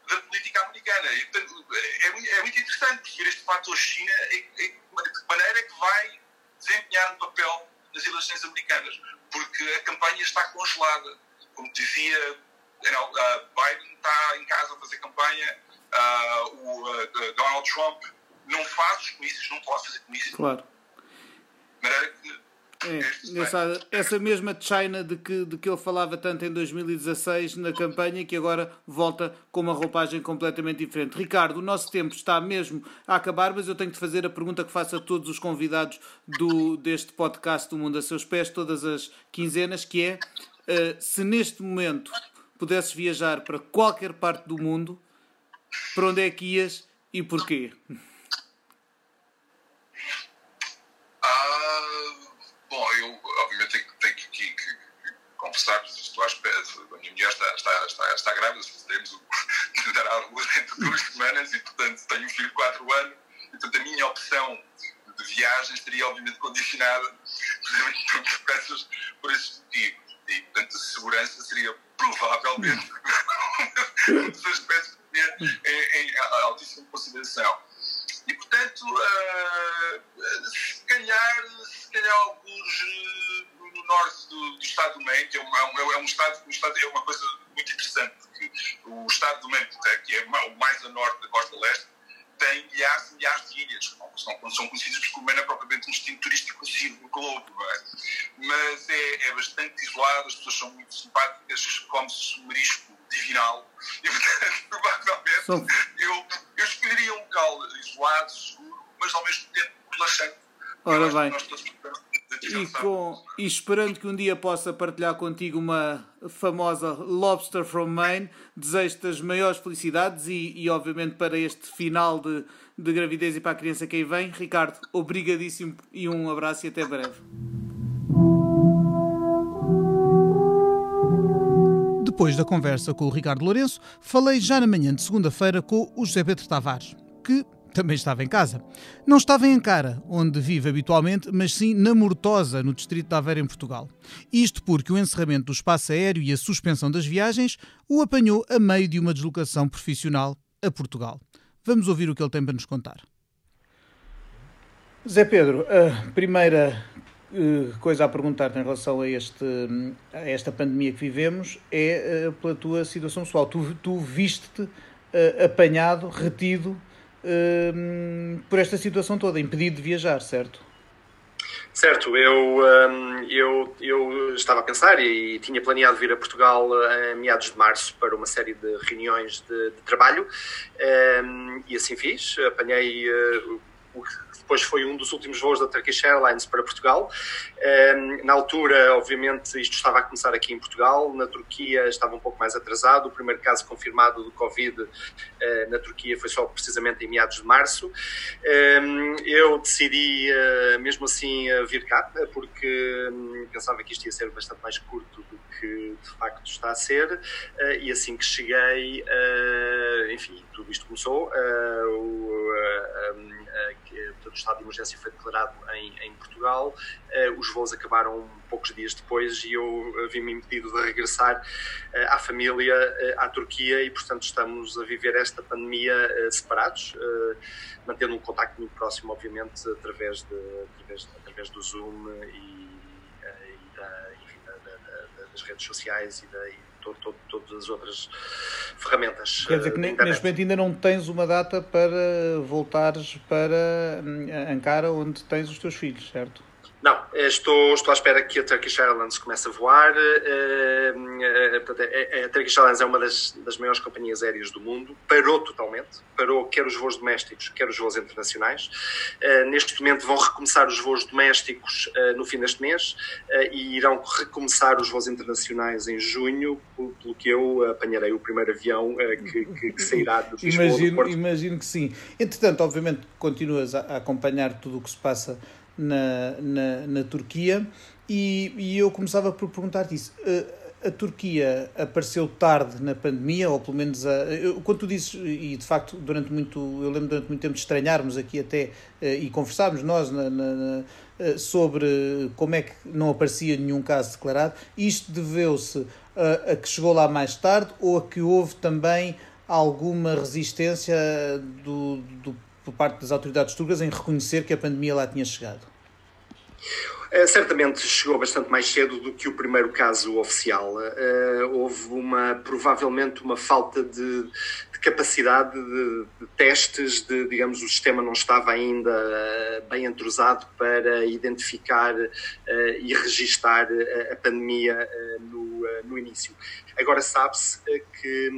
da política americana. E, portanto, é, é, muito interessante perceber este fator China, de que maneira é que vai desempenhar um papel nas eleições americanas, porque a campanha está congelada. Como dizia, Biden está em casa a fazer campanha, uh, o uh, Donald Trump não faz os comícios, não pode fazer comícios. Claro. De maneira que É, engraçado. Essa mesma China de que, de que ele falava tanto em 2016 na campanha que agora volta com uma roupagem completamente diferente. Ricardo, o nosso tempo está mesmo a acabar, mas eu tenho de fazer a pergunta que faço a todos os convidados do, deste podcast do Mundo a Seus Pés, todas as quinzenas, que é uh, se neste momento pudesses viajar para qualquer parte do mundo, para onde é que ias e porquê? Confessar, estou à espera, a minha mulher está, está, está, está grávida, teremos de dar à luz dentro de duas semanas e, portanto, tenho um filho de 4 anos e, portanto, a minha opção de viagem estaria, obviamente, condicionada por esses motivos. E, portanto, a segurança seria provavelmente um dos aspectos que em, em altíssima consideração. E, portanto, uh, calhar, se calhar alguns no norte do, do estado do Maine, que é, uma, é, um estado, um estado, é uma coisa muito interessante, que o estado do Maine, que é o mais a norte da costa leste, tem milhares e milhares de ilhas, que são, são conhecidas porque o Maine é propriamente um destino turístico conhecido no globo, é? mas é, é, bastante isolado, as pessoas são muito simpáticas, come-se marisco divinal, e portanto, provavelmente, eu, eu escolheria um local isolado, seguro, mas ao mesmo tempo relaxante. Ora bem. E, com, e esperando que um dia possa partilhar contigo uma famosa Lobster from Maine, desejo-te as maiores felicidades e, e, obviamente, para este final de, de gravidez e para a criança que aí vem. Ricardo, obrigadíssimo e um abraço e até breve. Depois da conversa com o Ricardo Lourenço, falei já na manhã de segunda-feira com o José Pedro Tavares, que também estava em casa. Não estava em Ancara, onde vive habitualmente, mas sim na Mortosa, no distrito de Aveiro, em Portugal. Isto porque o encerramento do espaço aéreo e a suspensão das viagens o apanhou a meio de uma deslocação profissional a Portugal. Vamos ouvir o que ele tem para nos contar. Zé Pedro, a primeira eh, coisa a perguntar-te em relação a, este, a esta pandemia que vivemos é eh, pela tua situação pessoal. Tu, tu viste-te uh, apanhado, retido uh, por esta situação toda, impedido de viajar, certo? Certo, eu, um, eu, eu estava a pensar e, tinha planeado vir a Portugal em meados de março para uma série de reuniões de, de trabalho um, e assim fiz. Apanhei uh, o que depois foi um dos últimos voos da Turkish Airlines para Portugal. Ehm, na altura, obviamente, isto estava a começar aqui em Portugal, na Turquia estava um pouco mais atrasado. O primeiro caso confirmado do Covid eh, na Turquia foi só precisamente em meados de março. Ehm, eu decidi, eh, mesmo assim, vir cá, porque hum, pensava que isto ia ser bastante mais curto do que de facto está a ser. Eh, e assim que cheguei, enfim, tudo isto começou. O, hum, que o estado de emergência foi declarado em, em Portugal. Uh, os voos acabaram poucos dias depois e eu eh, vi-me impedido de regressar à família, à Turquia, e portanto estamos a viver esta pandemia separados, mantendo um contacto muito próximo, obviamente, através, de, através, através do Zoom e, e da, enfim, da, da, das redes sociais e da todas as outras ferramentas. Quer dizer que neste momento ainda não tens uma data para voltares para hum, Ankara, onde tens os teus filhos, certo? Não, eh, estou, estou à espera que a Turkish Airlines comece a voar. Eh, eh, a Turkish Airlines é uma das, das maiores companhias aéreas do mundo, parou totalmente, parou quer os voos domésticos, quer os voos internacionais. Neste momento vão recomeçar os voos domésticos no fim deste mês e irão recomeçar os voos internacionais em junho, pelo que eu apanharei o primeiro avião que, que, que sairá de Lisboa. Imagino, imagino que sim. Entretanto, obviamente, continuas a acompanhar tudo o que se passa na, na, na Turquia e, e, eu começava por perguntar-te isso. A, a Turquia apareceu tarde na pandemia, ou pelo menos a, eu, quando tu dizes, e de facto durante muito, eu lembro durante muito tempo de estranharmos aqui até eh, e conversámos nós na, na, eh, sobre como é que não aparecia nenhum caso declarado, isto deveu-se a, a que chegou lá mais tarde ou a que houve também alguma resistência do, do por parte das autoridades turcas em reconhecer que a pandemia lá tinha chegado? Uh, certamente chegou bastante mais cedo do que o primeiro caso oficial. Uh, houve uma, provavelmente, uma falta de, de capacidade de, de, testes, de, digamos, o sistema não estava ainda bem entrosado para identificar e registar a, a pandemia no, no início. Agora sabe-se que,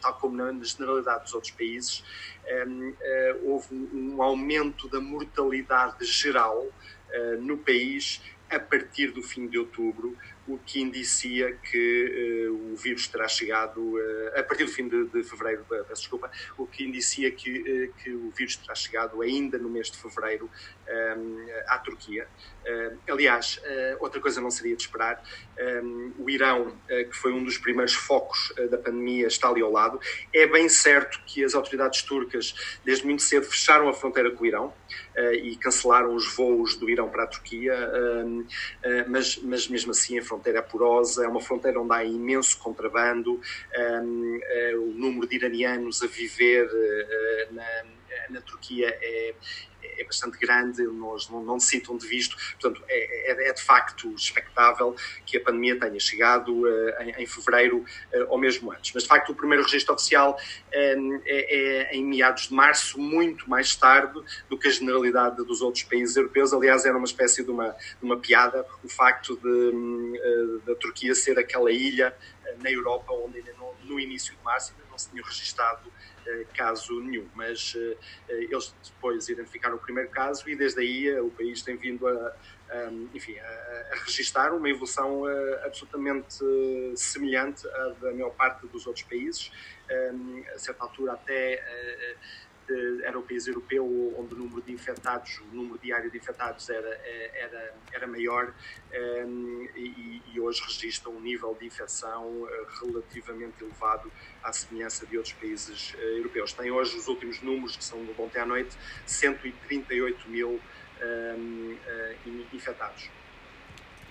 tal como na generalidade dos outros países, houve um aumento da mortalidade geral eh, no país a partir do fim de outubro, o que indicia que uh, o vírus terá chegado, uh, a partir do fim de, de fevereiro, peço desculpa, o que indicia que, uh, que o vírus terá chegado ainda no mês de fevereiro um, à Turquia. aliás, outra coisa não seria de esperar, um, o Irão, que foi um dos primeiros focos da pandemia, está ali ao lado. É bem certo que as autoridades turcas, desde muito cedo, fecharam a fronteira com o Irão e cancelaram os voos do Irão para a Turquia, mas, mas mesmo assim a é porosa, é uma fronteira onde há imenso contrabando, um, uh, o número de iranianos a viver uh, na, na Turquia é, é bastante grande, nós não, não se sintam de visto. Portanto, é, é, é, de facto expectável que a pandemia tenha chegado uh, em, em, fevereiro uh, ou mesmo antes. Mas, de facto, o primeiro registro oficial uh, é, é, em meados de março, muito mais tarde do que a generalidade dos outros países europeus. Aliás, era uma espécie de uma, de uma piada o facto de, da Turquia ser aquela ilha na Europa onde ainda no, no início de março ainda não se tinha registado eh, caso nenhum, mas eh, eh, eles depois identificaram o primeiro caso e desde aí o país tem vindo a, a enfim, a, a registrar uma evolução absolutamente semelhante à da maior parte dos outros países, a certa altura até era o país europeu onde o número de infectados, o número diário de infectados era, era, era maior um, e, e, hoje registra um nível de infecção uh, relativamente elevado à semelhança de outros países europeus. Tem hoje os últimos números, que são do ontem à noite, 138 mil uh, infectados.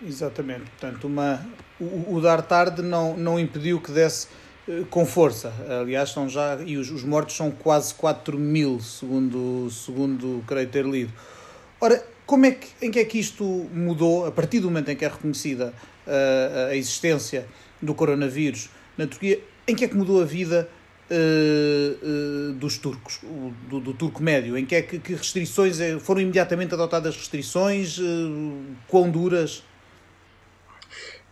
Exatamente, portanto, uma, o, o dar tarde não, não impediu que desse eh, com força. Aliás, são já. E os, os, mortos são quase 4 mil, segundo, segundo creio ter lido. Ora, como é que, em que é que isto mudou a partir do momento em que é reconhecida uh, a existência do coronavírus na Turquia? Em que é que mudou a vida uh, uh, dos turcos, do, do, turco médio? Em que é que, que restrições foram imediatamente adotadas restrições? quão duras?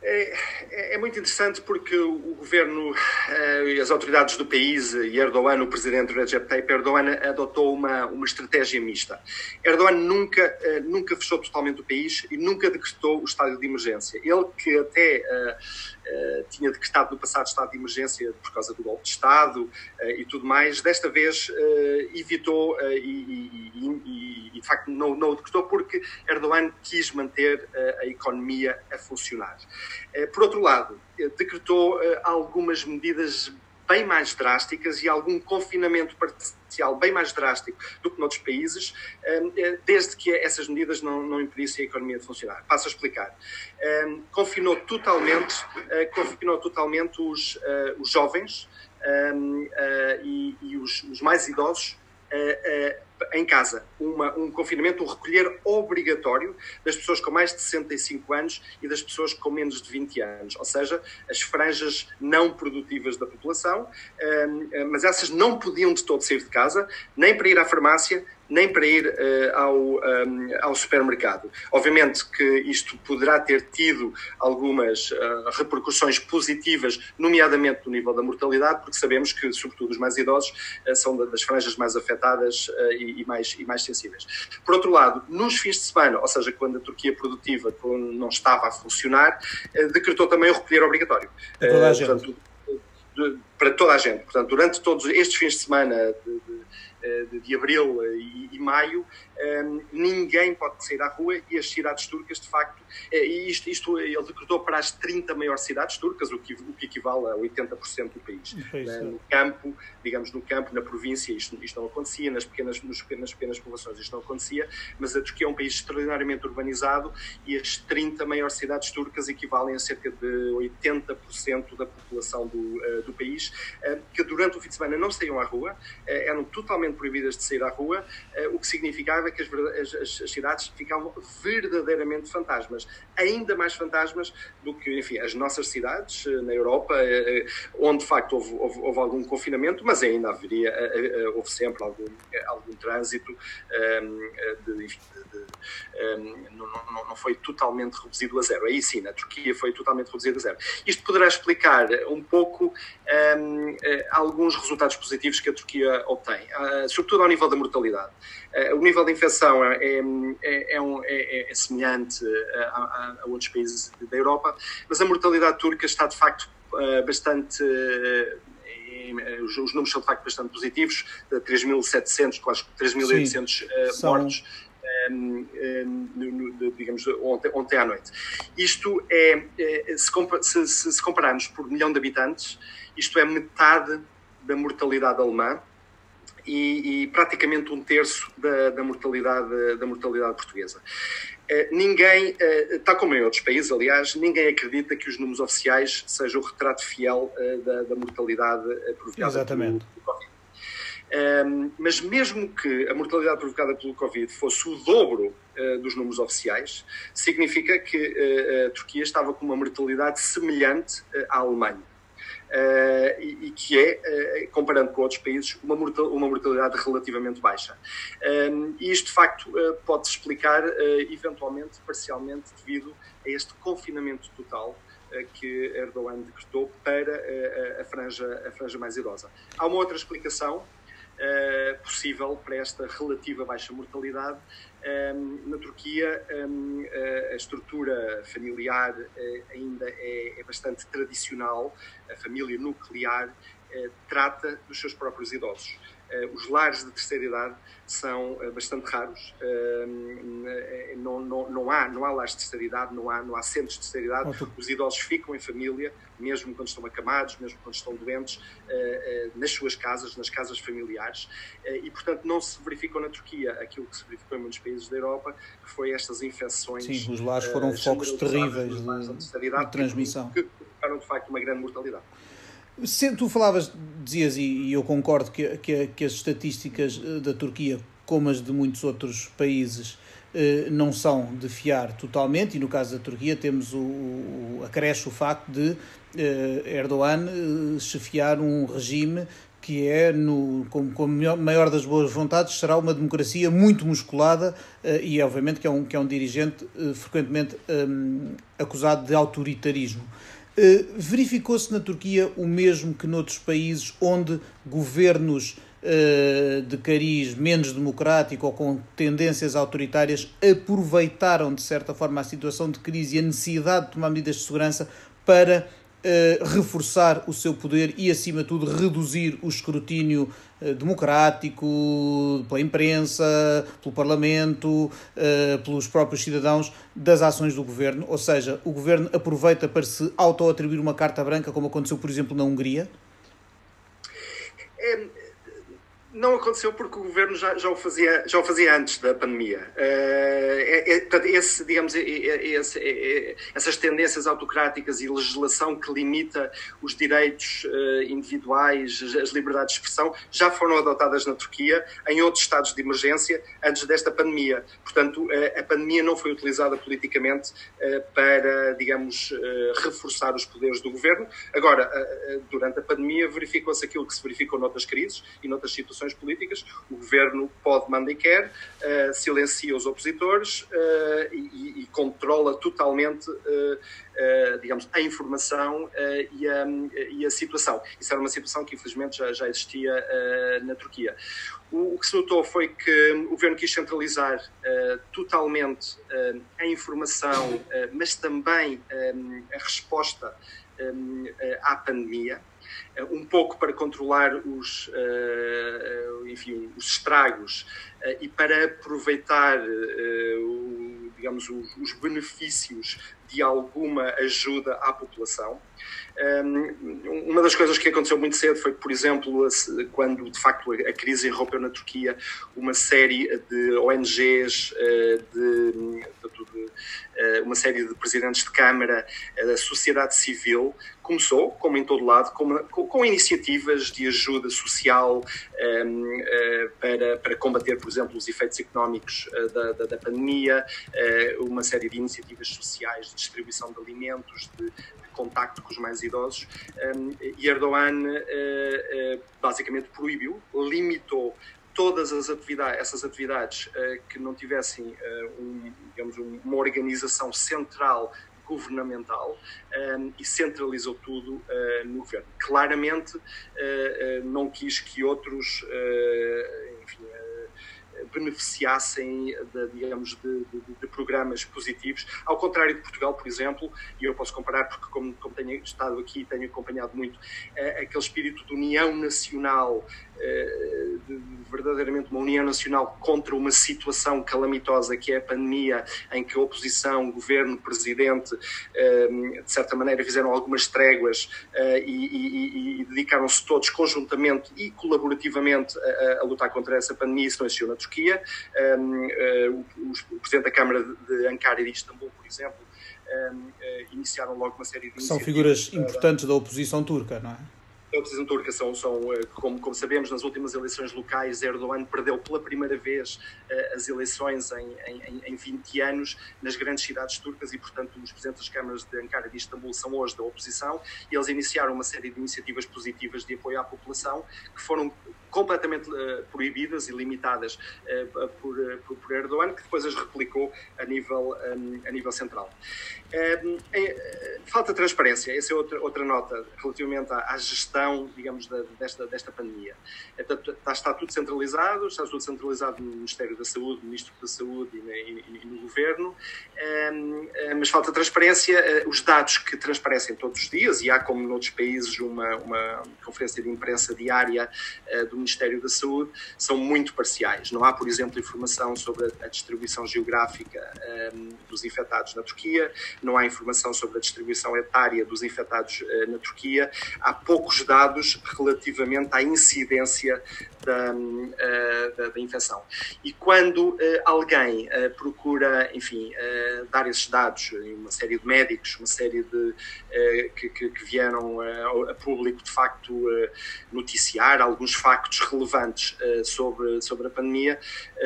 É, é, é, muito interessante porque o governo eh, e as autoridades do país e Erdogan, o presidente Recep Tayyip Erdogan, adotou uma, uma estratégia mista. Erdogan nunca, eh, nunca fechou totalmente o país e nunca decretou o estado de emergência. Ele que até uh, uh, tinha decretado no passado estado de emergência por causa do golpe de Estado uh, e tudo mais, desta vez evitou e, e, e, de facto não, não o decretou porque Erdogan quis manter a economia a funcionar. Eh, por outro lado, eh, decretou eh, algumas medidas bem mais drásticas e algum confinamento parcial bem mais drástico do que noutros países, desde que essas medidas não, não impedissem a economia de funcionar. Passo a explicar. Confinou totalmente, confinou totalmente os, os jovens e, e os, os mais idosos em casa uma, um confinamento, um recolher obrigatório das pessoas com mais de 65 anos e das pessoas com menos de 20 anos, ou seja, as franjas não produtivas da população, hum, mas essas não podiam de todo sair de casa, nem para ir à farmácia, nem para ir uh, ao, um, ao supermercado. Obviamente que isto poderá ter tido algumas uh, repercussões positivas, nomeadamente no nível da mortalidade, porque sabemos que, sobretudo, os mais idosos uh, são das franjas mais afetadas e, e, mais, e mais sensíveis. Por outro lado, nos fins de semana, ou seja, quando a Turquia produtiva não estava a funcionar, decretou também o recolher obrigatório. Para toda a gente. Portanto, de, para toda a gente. Portanto, durante todos estes fins de semana de, de eh, de, abril e, e maio, um, ninguém pode sair à rua e as cidades turcas, de facto, é, e isto, isto ele decretou para as 30 maiores cidades turcas, o que, o que equivale a 80% do país. É no campo, digamos, no campo, na província, isto, isto não acontecia, nas pequenas, nas pequenas, pequenas populações isto não acontecia, mas a Turquia é um país extraordinariamente urbanizado e as 30 maiores cidades turcas equivalem a cerca de 80% da população do, do país, que durante o fim de semana não saíam à rua, eram totalmente proibidas de sair à rua, o que significava que as, as, as, cidades ficavam verdadeiramente fantasmas, ainda mais fantasmas do que, enfim, as nossas cidades na Europa, onde de facto houve, houve, houve algum confinamento, mas ainda haveria, houve sempre algum, algum trânsito, de, de, de, não, não, não foi totalmente reduzido a zero. Aí sim, na Turquia foi totalmente reduzido a zero. Isto poderá explicar um pouco um, eh, alguns resultados positivos que a Turquia obtém, uh, sobretudo ao nível da mortalidade. Uh, o nível de infecção é, é, é, um, é, é semelhante a, a, a, outros países da Europa, mas a mortalidade turca está de facto bastante os, os, números são de facto bastante positivos, 3.700, quase 3.800 uh, mortos um, um, digamos, ontem, ontem à noite. Isto é, é se, se, se compararmos por milhão de habitantes, isto é metade da mortalidade alemã e, e praticamente um terço da, da, mortalidade, da mortalidade portuguesa. Uh, ninguém, uh, tal como em outros países, aliás, ninguém acredita que os números oficiais sejam o retrato fiel uh, da, da, mortalidade provocada Exatamente. pelo Covid. Um, mas mesmo que a mortalidade provocada pelo Covid fosse o dobro uh, dos números oficiais, significa que uh, a Turquia estava com uma mortalidade semelhante uh, à Alemanha. E, e, que é, comparando com outros países, uma, uma mortalidade relativamente baixa. Um, e isto, de facto, pode-se explicar, eventualmente, parcialmente, devido a este confinamento total que Erdogan decretou para a, franja, a franja mais idosa. Há uma outra explicação, uh, possível para esta relativa baixa mortalidade. Um, na Turquia, um, a, a estrutura familiar uh, ainda é, é, bastante tradicional, a família nuclear uh, trata dos seus próprios idosos. Eh, os lares de terceira idade são eh, bastante raros. Eh, não, não, não, há, não há lares de terceira idade, não há, não há centros de terceira idade. Os idosos ficam em família, mesmo quando estão acamados, mesmo quando estão doentes, nas suas casas, nas casas familiares. E, portanto, não se verificou na Turquia aquilo que se verificou em muitos países da Europa, que foi estas infecções. Sim, os lares foram focos terríveis de, de, de transmissão. Que provocaram, de facto, uma grande mortalidade. Se, tu falavas, dizias, e, eu concordo, que, que, que, as estatísticas eh, da Turquia, como as de muitos outros países, eh, não são de fiar totalmente, e no caso da Turquia temos o, o acresce o facto de eh, Erdogan chefiar um regime que é, no, com, com a maior das boas vontades, será uma democracia muito musculada e, obviamente, que é um, que é um dirigente frequentemente um, acusado de autoritarismo. Eh, verificou-se na Turquia o mesmo que noutros países onde governos uh, de cariz menos democrático ou com tendências autoritárias aproveitaram de certa forma a situação de crise e a necessidade de tomar medidas de segurança para uh, reforçar o seu poder e, acima de tudo, reduzir o escrutínio uh, democrático pela imprensa, pelo Parlamento, uh, pelos próprios cidadãos das ações do governo. Ou seja, o governo aproveita para se auto-atribuir uma carta branca, como aconteceu, por exemplo, na Hungria? Não aconteceu porque o governo já, já, o, fazia, já o fazia antes da pandemia. Uh, é, é, digamos, é, esse, essas tendências autocráticas e legislação que limita os direitos uh, individuais, as liberdades de expressão, já foram adotadas na Turquia, em outros estados de emergência, antes desta pandemia. Portanto, uh, a pandemia não foi utilizada politicamente para, digamos, reforçar os poderes do governo. Agora, durante a pandemia, verificou-se aquilo que se verificou noutras crises e noutras situações políticas, o governo pode, manda e quer, uh, silencia os opositores uh, e, e, controla totalmente, uh, digamos, a informação e a, e, a, situação. Isso era uma situação que, infelizmente, já, já existia na Turquia. O, o, que se notou foi que o governo quis centralizar totalmente a informação, mas também a resposta à pandemia um pouco para controlar os, eh, enfim, os estragos eh, e para aproveitar digamos, os benefícios de alguma ajuda à população. Uma das coisas que aconteceu muito cedo foi, por exemplo, quando de facto a crise irrompeu na Turquia, uma série de ONGs, eh, de, eh, uma série de presidentes de Câmara, eh, da sociedade civil, começou, como em todo lado, com, com, com iniciativas de ajuda social um, uh, para, para combater, por exemplo, os efeitos económicos uh, da, da, da, pandemia, uh, uma série de iniciativas sociais de distribuição de alimentos, de, de contacto com os mais idosos. Um, e Erdogan basicamente proibiu, limitou todas as atividades, essas atividades uh, que não tivessem uh, um, digamos, uma organização central governamental um, ehm, e centralizou tudo uh, no governo. Claramente não quis que outros, enfim, beneficiassem de, digamos, de, de, de, programas positivos, ao contrário de Portugal, por exemplo, e eu posso comparar porque como, como tenho estado aqui e tenho acompanhado muito, aquele espírito de união nacional eh, verdadeiramente uma união nacional contra uma situação calamitosa que é a pandemia, em que a oposição, governo, presidente, eh, de certa maneira fizeram algumas tréguas eh, e, e, e dedicaram-se todos conjuntamente e colaborativamente a, a, lutar contra essa pandemia. Isso não existiu na Turquia. O, o Presidente da Câmara de Ankara e de Istambul, por exemplo, iniciaram logo uma série de São figuras importantes da oposição turca, não é? A oposição turca são, são eh, como, como, sabemos, nas últimas eleições locais, Erdogan perdeu pela primeira vez uh, as eleições em, em, em 20 anos nas grandes cidades turcas e, portanto, os presidentes das câmaras de Ankara e de Istambul são hoje da oposição e eles iniciaram uma série de iniciativas positivas de apoio à população que foram completamente uh, proibidas e limitadas uh, por, uh, por, Erdogan, que depois as replicou a nível, um, a nível central. Um, falta transparência, essa é outra, outra nota relativamente à, à gestão, digamos, da, desta, desta pandemia. Está, está, está, tudo centralizado, está tudo centralizado no Ministério da Saúde, no Ministro da Saúde e, e, e no Governo, um, mas falta transparência. Os dados que transparecem todos os dias, e há, como noutros países, uma, uma conferência de imprensa diária do Ministério da Saúde são muito parciais. Não há, por exemplo, informação sobre a distribuição geográfica um, dos infectados na Turquia, não há informação sobre a distribuição etária dos infectados na Turquia, há poucos dados relativamente à incidência da, uh, da, da infecção. E quando uh, alguém procura, enfim, dar esses dados, uma série de médicos, uma série de que, que, que, vieram a público de facto noticiar alguns factos relevantes sobre, sobre a pandemia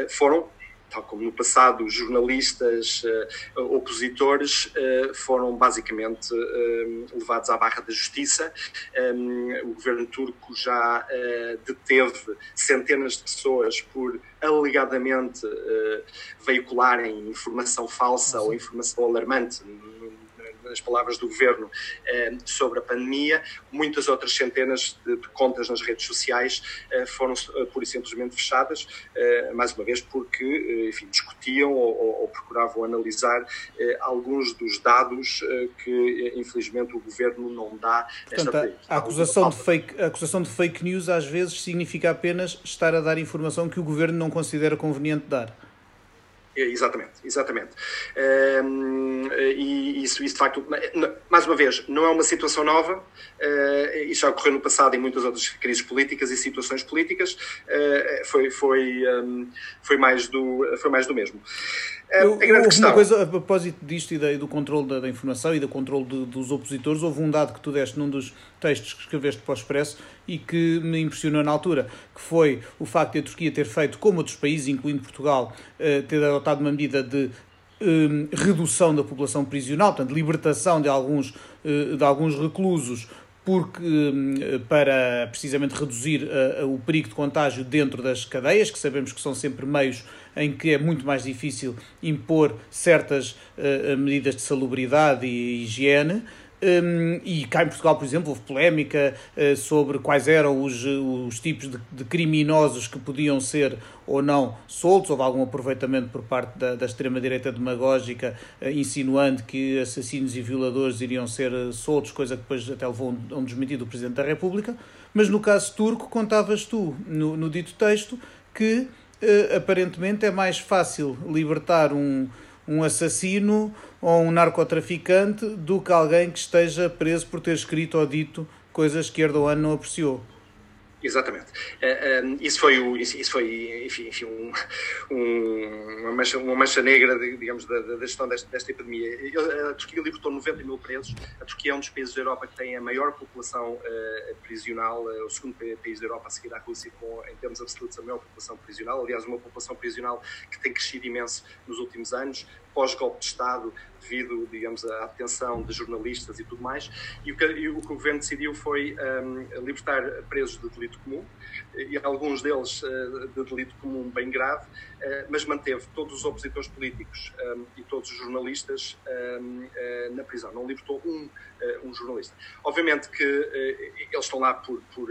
foram tal como no passado, jornalistas uh, opositores uh, foram basicamente uh, levados à barra da justiça. Um, o governo turco já deteve centenas de pessoas por alegadamente veicularem informação falsa ou informação alarmante nas palavras do governo, eh, sobre a pandemia. Muitas outras centenas de, contas nas redes sociais eh, foram eh, pura e simplesmente fechadas, mais uma vez porque, enfim, discutiam ou, ou procuravam analisar alguns dos dados que, infelizmente, o governo não dá. Portanto, a, a acusação de fake, a acusação de fake news às vezes significa apenas estar a dar informação que o governo não considera conveniente dar. Exatamente, exatamente. Um, e isso, isso, de facto, mais uma vez, não é uma situação nova, uh, isso já ocorreu no passado em muitas outras crises políticas e situações políticas, uh, foi, foi, um, foi, mais do, foi mais do mesmo. Uh, houve questão... uma coisa a propósito disto e, da, e do controle da, da, informação e do controle de, dos opositores, houve um dado que tu deste num dos textos que escreveste para o Expresso e que me impressionou na altura, que foi o facto de a Turquia ter feito, como outros países, incluindo Portugal, ter adotado uma medida de um, redução da população prisional, portanto, libertação de alguns, uh, de alguns reclusos porque hum, para precisamente reduzir uh, o perigo de contágio dentro das cadeias, que sabemos que são sempre meios em que é muito mais difícil impor certas uh, medidas de salubridade e higiene. Um, e cá em Portugal, por exemplo, houve polémica uh, sobre quais eram os, os tipos de, de, criminosos que podiam ser ou não soltos. Houve algum aproveitamento por parte da, da extrema-direita demagógica, uh, insinuando que assassinos e violadores iriam ser uh, soltos, coisa que depois até levou a um desmentido do Presidente da República. Mas no caso turco, contavas tu, no, no dito texto, que aparentemente é mais fácil libertar um um assassino ou um narcotraficante do que alguém que esteja preso por ter escrito ou dito coisas que Erdogan não apreciou. Exatamente. Uh, um, isso foi, o, isso, isso foi enfim, enfim um, um, uma, mancha, uma mancha negra, digamos, da, da gestão desta, desta epidemia. A Turquia libertou 90 mil presos. A Turquia é um dos países da Europa que tem a maior população uh, prisional, uh, o segundo país da Europa a seguir à Rússia, com, em termos absolutos, a maior população prisional. Aliás, uma população prisional que tem crescido imenso nos últimos anos pós-golpe de Estado, devido, digamos, à detenção de jornalistas e tudo mais. E o que, e o, que o governo decidiu foi um, libertar presos de delito comum, e alguns deles uh, de delito comum bem grave, uh, mas manteve todos os opositores políticos um, e todos os jornalistas um, uh, eh, na prisão. Não libertou um, um jornalista. Obviamente que eles estão lá por, por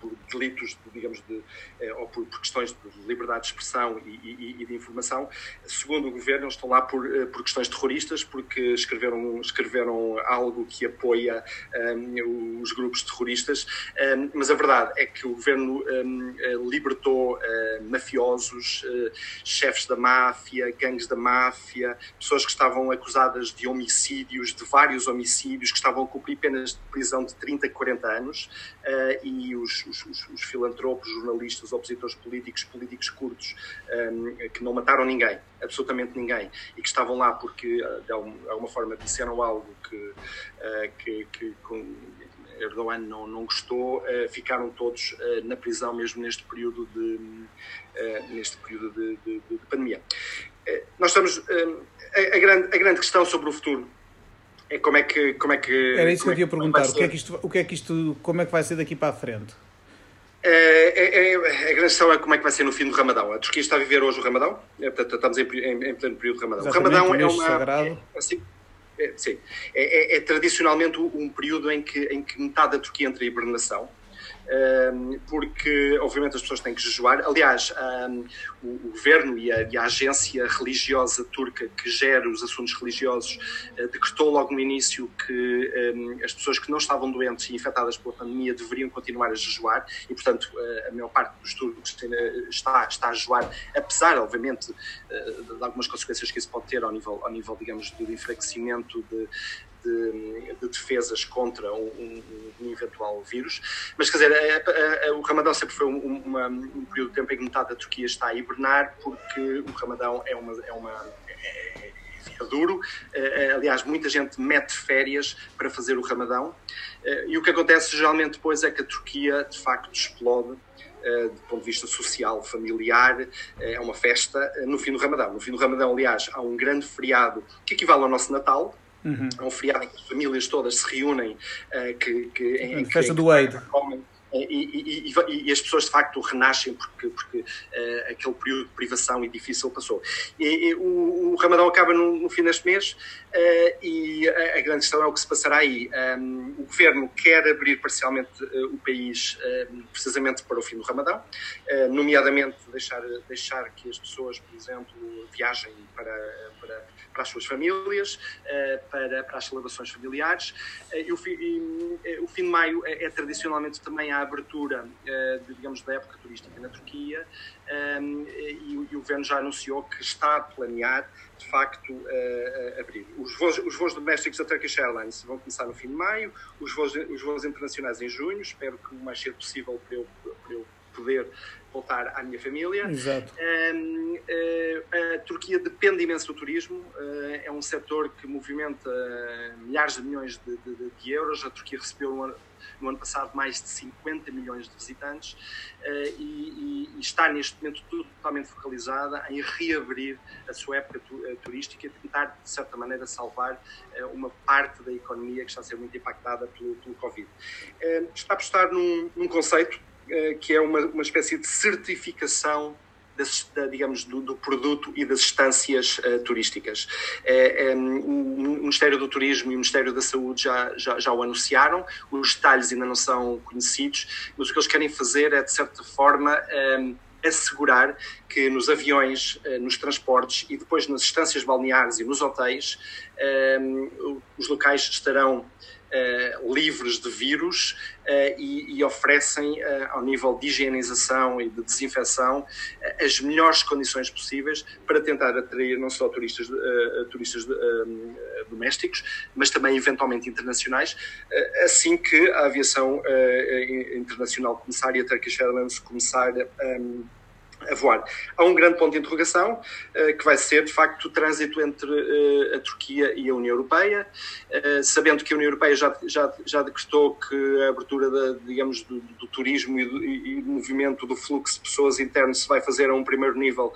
por delitos, digamos, de, eh, ou por, por, questões de liberdade de expressão e, e, e, de informação. Segundo o governo, eles estão lá por, eh, por questões terroristas, porque escreveram, escreveram algo que apoia um, ehm, os grupos terroristas. Um, ehm, mas a verdade é que o governo um, ehm, libertou uh, mafiosos, uh, chefes da máfia, gangues da máfia, pessoas que estavam acusadas de homicídios, de vários homicídios, que estavam a cumprir penas de prisão de 30, 40 anos, uh, e os, os, os, os, filantropos, jornalistas, opositores políticos, políticos curtos, um, que não mataram ninguém, absolutamente ninguém, e que estavam lá porque, ah, de alguma forma, disseram algo que, uh, que, que com, Erdogan não, não gostou, uh, ficaram todos na prisão mesmo neste período de, neste período de, de, de pandemia. nós estamos. A, a, grande, a grande questão sobre o futuro é como é que como é que era isso que eu ia é perguntar o que é que isto o que é que isto como é que vai ser daqui para a frente é, é, é, a grande questão é como é que vai ser no fim do Ramadão. A Turquia está a viver hoje o Ramadão, é, portanto, estamos em, em, em pleno período do Ramadão. Exatamente, o Ramadão é uma. Sagrado. É, assim, sim, é, tradicionalmente um período em que, em que metade da Turquia entra em hibernação porque obviamente as pessoas têm que jejuar. Aliás, o, governo e a, agência religiosa turca que gera os assuntos religiosos uh, decretou logo no início que as pessoas que não estavam doentes e infectadas pela pandemia deveriam continuar a jejuar e, portanto, uh, a maior parte dos turcos está, está a jejuar, apesar, obviamente, de algumas consequências que isso pode ter ao nível, ao nível digamos, do enfraquecimento de, de, de defesas contra um, um, eventual vírus. Mas, quer dizer, a, a, a, o Ramadão sempre foi um, uma, um período de tempo em que metade da Turquia está a hibernar, porque o Ramadão é uma. É uma é, é duro. Uh, aliás, muita gente mete férias para fazer o Ramadão. Uh, e o que acontece geralmente depois é que a Turquia, de facto, explode do ponto de vista social, familiar, é uma festa no fim do Ramadão. No fim do Ramadão, aliás, há um grande feriado que equivale ao nosso Natal, Uhum. É um feriado em que as famílias todas se reúnem, uh, que, que, em, em festa do Eid. E, e, e, e, as pessoas de facto renascem porque, porque uh, aquele período de privação e difícil passou. E, o, o, Ramadão acaba no, no fim deste mês uh, e a, a, grande questão é o que se passará aí. Um, o governo quer abrir parcialmente uh, o país precisamente para o fim do Ramadão, nomeadamente deixar, deixar que as pessoas, por exemplo, viajem para, para para as suas famílias, eh, para, para as celebrações familiares. Eh, e o, fim, e eh, o fim de maio é, é, tradicionalmente também a abertura, de, digamos, da época turística na Turquia e, o governo já anunciou que está a planear, de facto, abrir. Os voos, os voos domésticos da Turkish Airlines vão começar no fim de maio, os voos, os voos internacionais em junho, espero que o mais cedo possível para eu, para eu poder voltar à minha família. Exato. Um, eh, a Turquia depende imenso do turismo, uh, é um setor que movimenta milhares de milhões de, de, de euros. A Turquia recebeu no ano, no ano, passado mais de 50 milhões de visitantes e, e, está neste momento totalmente focalizada em reabrir a sua época tu, turística e tentar, de certa maneira, salvar uma parte da economia que está a ser muito impactada pelo, pelo Covid. está a apostar num, num conceito eh, que é uma, uma espécie de certificação da, digamos, do, do, produto e das estâncias uh, turísticas. Uh, um, o Ministério do Turismo e o Ministério da Saúde já, já, já, o anunciaram, os detalhes ainda não são conhecidos, mas o que eles querem fazer é, de certa forma, um, assegurar que nos aviões, nos transportes e depois nas estâncias balneares e nos hotéis, um, os locais estarão livres de vírus e, e, oferecem, ao nível de higienização e de desinfecção, as melhores condições possíveis para tentar atrair não só turistas, turistas domésticos, mas também eventualmente internacionais, assim que a aviação internacional começar e a Turkish Airlines começar a a voar. Há um grande ponto de interrogação, uh, que vai ser, de facto, o trânsito entre uh, a Turquia e a União Europeia, uh, sabendo que a União Europeia já, já, já decretou que a abertura, da, digamos, do, do turismo e do, e do, movimento do fluxo de pessoas interno se vai fazer a um primeiro nível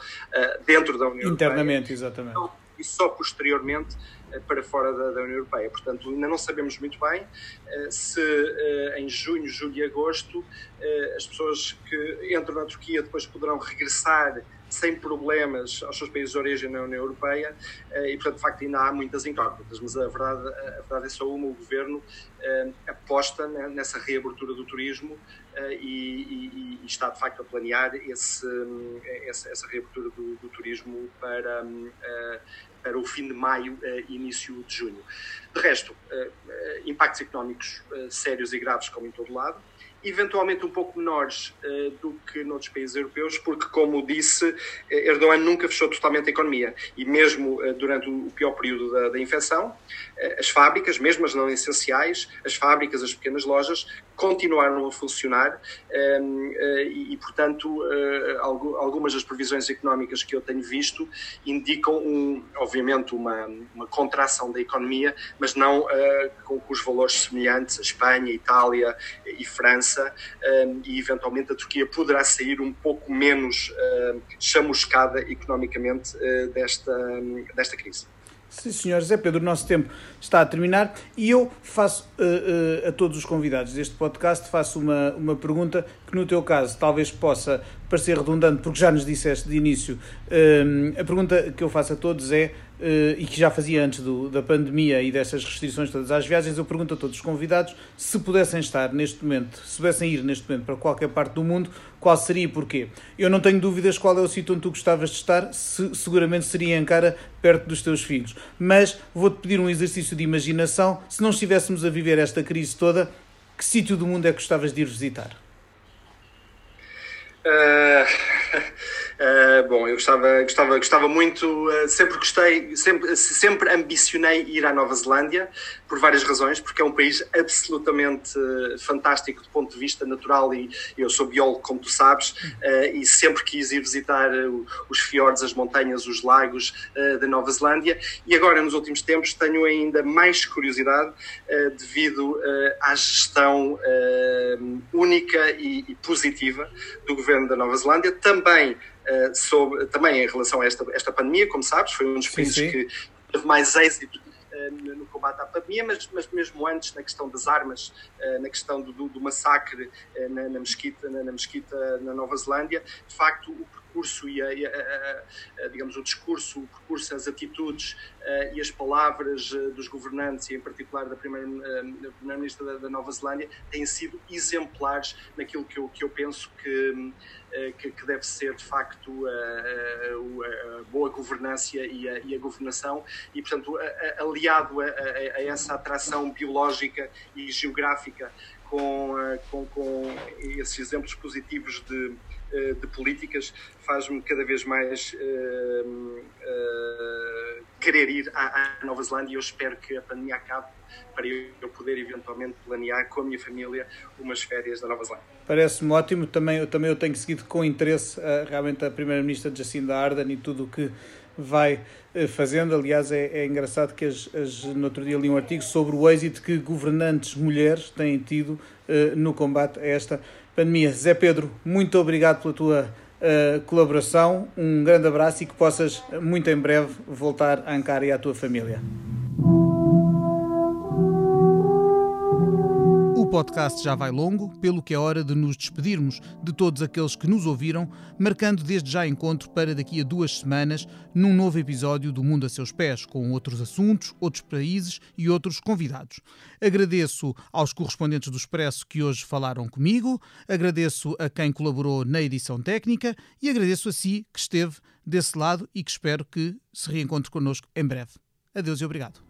dentro da União Internamente, Europeia. Internamente, exatamente. Então, e só posteriormente para fora da, da, União Europeia. Portanto, ainda não sabemos muito bem uh, se uh, em junho, julho e agosto uh, as pessoas que entram na Turquia depois poderão regressar sem problemas aos seus países de origem na União Europeia e, portanto, de facto, ainda há muitas incógnitas, mas a verdade, a verdade é só uma, o Governo aposta nessa reabertura do turismo e, e, e, está, de facto, a planear esse, essa, essa reabertura do, do turismo para, para o fim de maio e início de junho. De resto, impactos económicos sérios e graves, como em todo lado, eventualmente um pouco menores uh, do que noutros países europeus, porque, como disse, Erdogan nunca fechou totalmente a economia e mesmo uh, durante o pior período da, da infecção, uh, as fábricas, mesmo as não essenciais, as fábricas, as pequenas lojas, continuaram a funcionar um, e, e, portanto, algumas das previsões económicas que eu tenho visto indicam, um, obviamente, uma, uma contração da economia, mas não com, com os valores semelhantes a Espanha, Itália e França um, e eventualmente a Turquia poderá sair um pouco menos uh, chamuscada economicamente desta, desta crise. Sim, senhores, é Pedro, o nosso tempo está a terminar e eu faço uh, uh, a todos os convidados deste podcast faço uma, uma pergunta que no teu caso talvez possa parecer redundante porque já nos disseste de início. Uh, a pergunta que eu faço a todos é e que já fazia antes do, da pandemia e dessas restrições todas às viagens, eu pergunto a todos os convidados se pudessem estar neste momento, se pudessem ir neste momento para qualquer parte do mundo, qual seria e porquê? Eu não tenho dúvidas qual é o sítio onde tu gostavas de estar, se, seguramente seria em Ankara, perto dos teus filhos. Mas vou-te pedir um exercício de imaginação, se não estivéssemos a viver esta crise toda, que sítio do mundo é que gostavas de ir visitar? Uh, uh, bom, eu gostava, gostava, gostava muito, uh, sempre gostei, sempre, sempre ambicionei ir à Nova Zelândia, por várias razões, porque é um país absolutamente fantástico do ponto de vista natural e eu sou biólogo, como tu sabes, e sempre quis ir visitar os fiordes, as montanhas, os lagos da Nova Zelândia. E agora, nos últimos tempos, tenho ainda mais curiosidade devido à gestão única e, e positiva do governo da Nova Zelândia, também, uh, sobre, também em relação a esta, esta pandemia, como sabes, foi um dos países sim, sim. que teve mais êxito uh, no combate à pandemia, mas, mas mesmo antes na questão das armas, uh, na questão do, do, do massacre na, na, mesquita, na, na mesquita na Nova Zelândia, de facto o percurso e, a, a, a, digamos o discurso, o percurso, as atitudes uh, e as palavras uh, dos governantes e em particular da primeira-ministra uh, da, da, Nova Zelândia têm sido exemplares naquilo que eu, que eu penso que, que, que, deve ser de facto a, boa governança e a, e governação. E portanto aliado a, essa atração biológica e geográfica com, com, com esses exemplos positivos de eh, de políticas faz-me cada vez mais uh, uh, querer ir à, à, Nova Zelândia e eu espero que a pandemia acabe para eu poder eventualmente planear com a minha família umas férias da Nova Zelândia. Parece-me ótimo, também eu, também eu tenho seguido com interesse uh, realmente a Primeira-Ministra Jacinda Ardern e tudo o que vai fazendo. Aliás, é, é engraçado que as, as, no outro dia li um artigo sobre o êxito que governantes mulheres têm tido no combate a esta pandemia. Zé Pedro, muito obrigado pela tua uh, colaboração, um grande abraço e que possas muito em breve voltar a Ankara e à tua família. Podcast já vai longo, pelo que é hora de nos despedirmos de todos aqueles que nos ouviram, marcando desde já encontro para daqui a duas semanas num novo episódio do Mundo a Seus Pés, com outros assuntos, outros países e outros convidados. Agradeço aos correspondentes do Expresso que hoje falaram comigo, agradeço a quem colaborou na edição técnica e agradeço a si que esteve desse lado e que espero que se reencontre connosco em breve. Adeus e obrigado.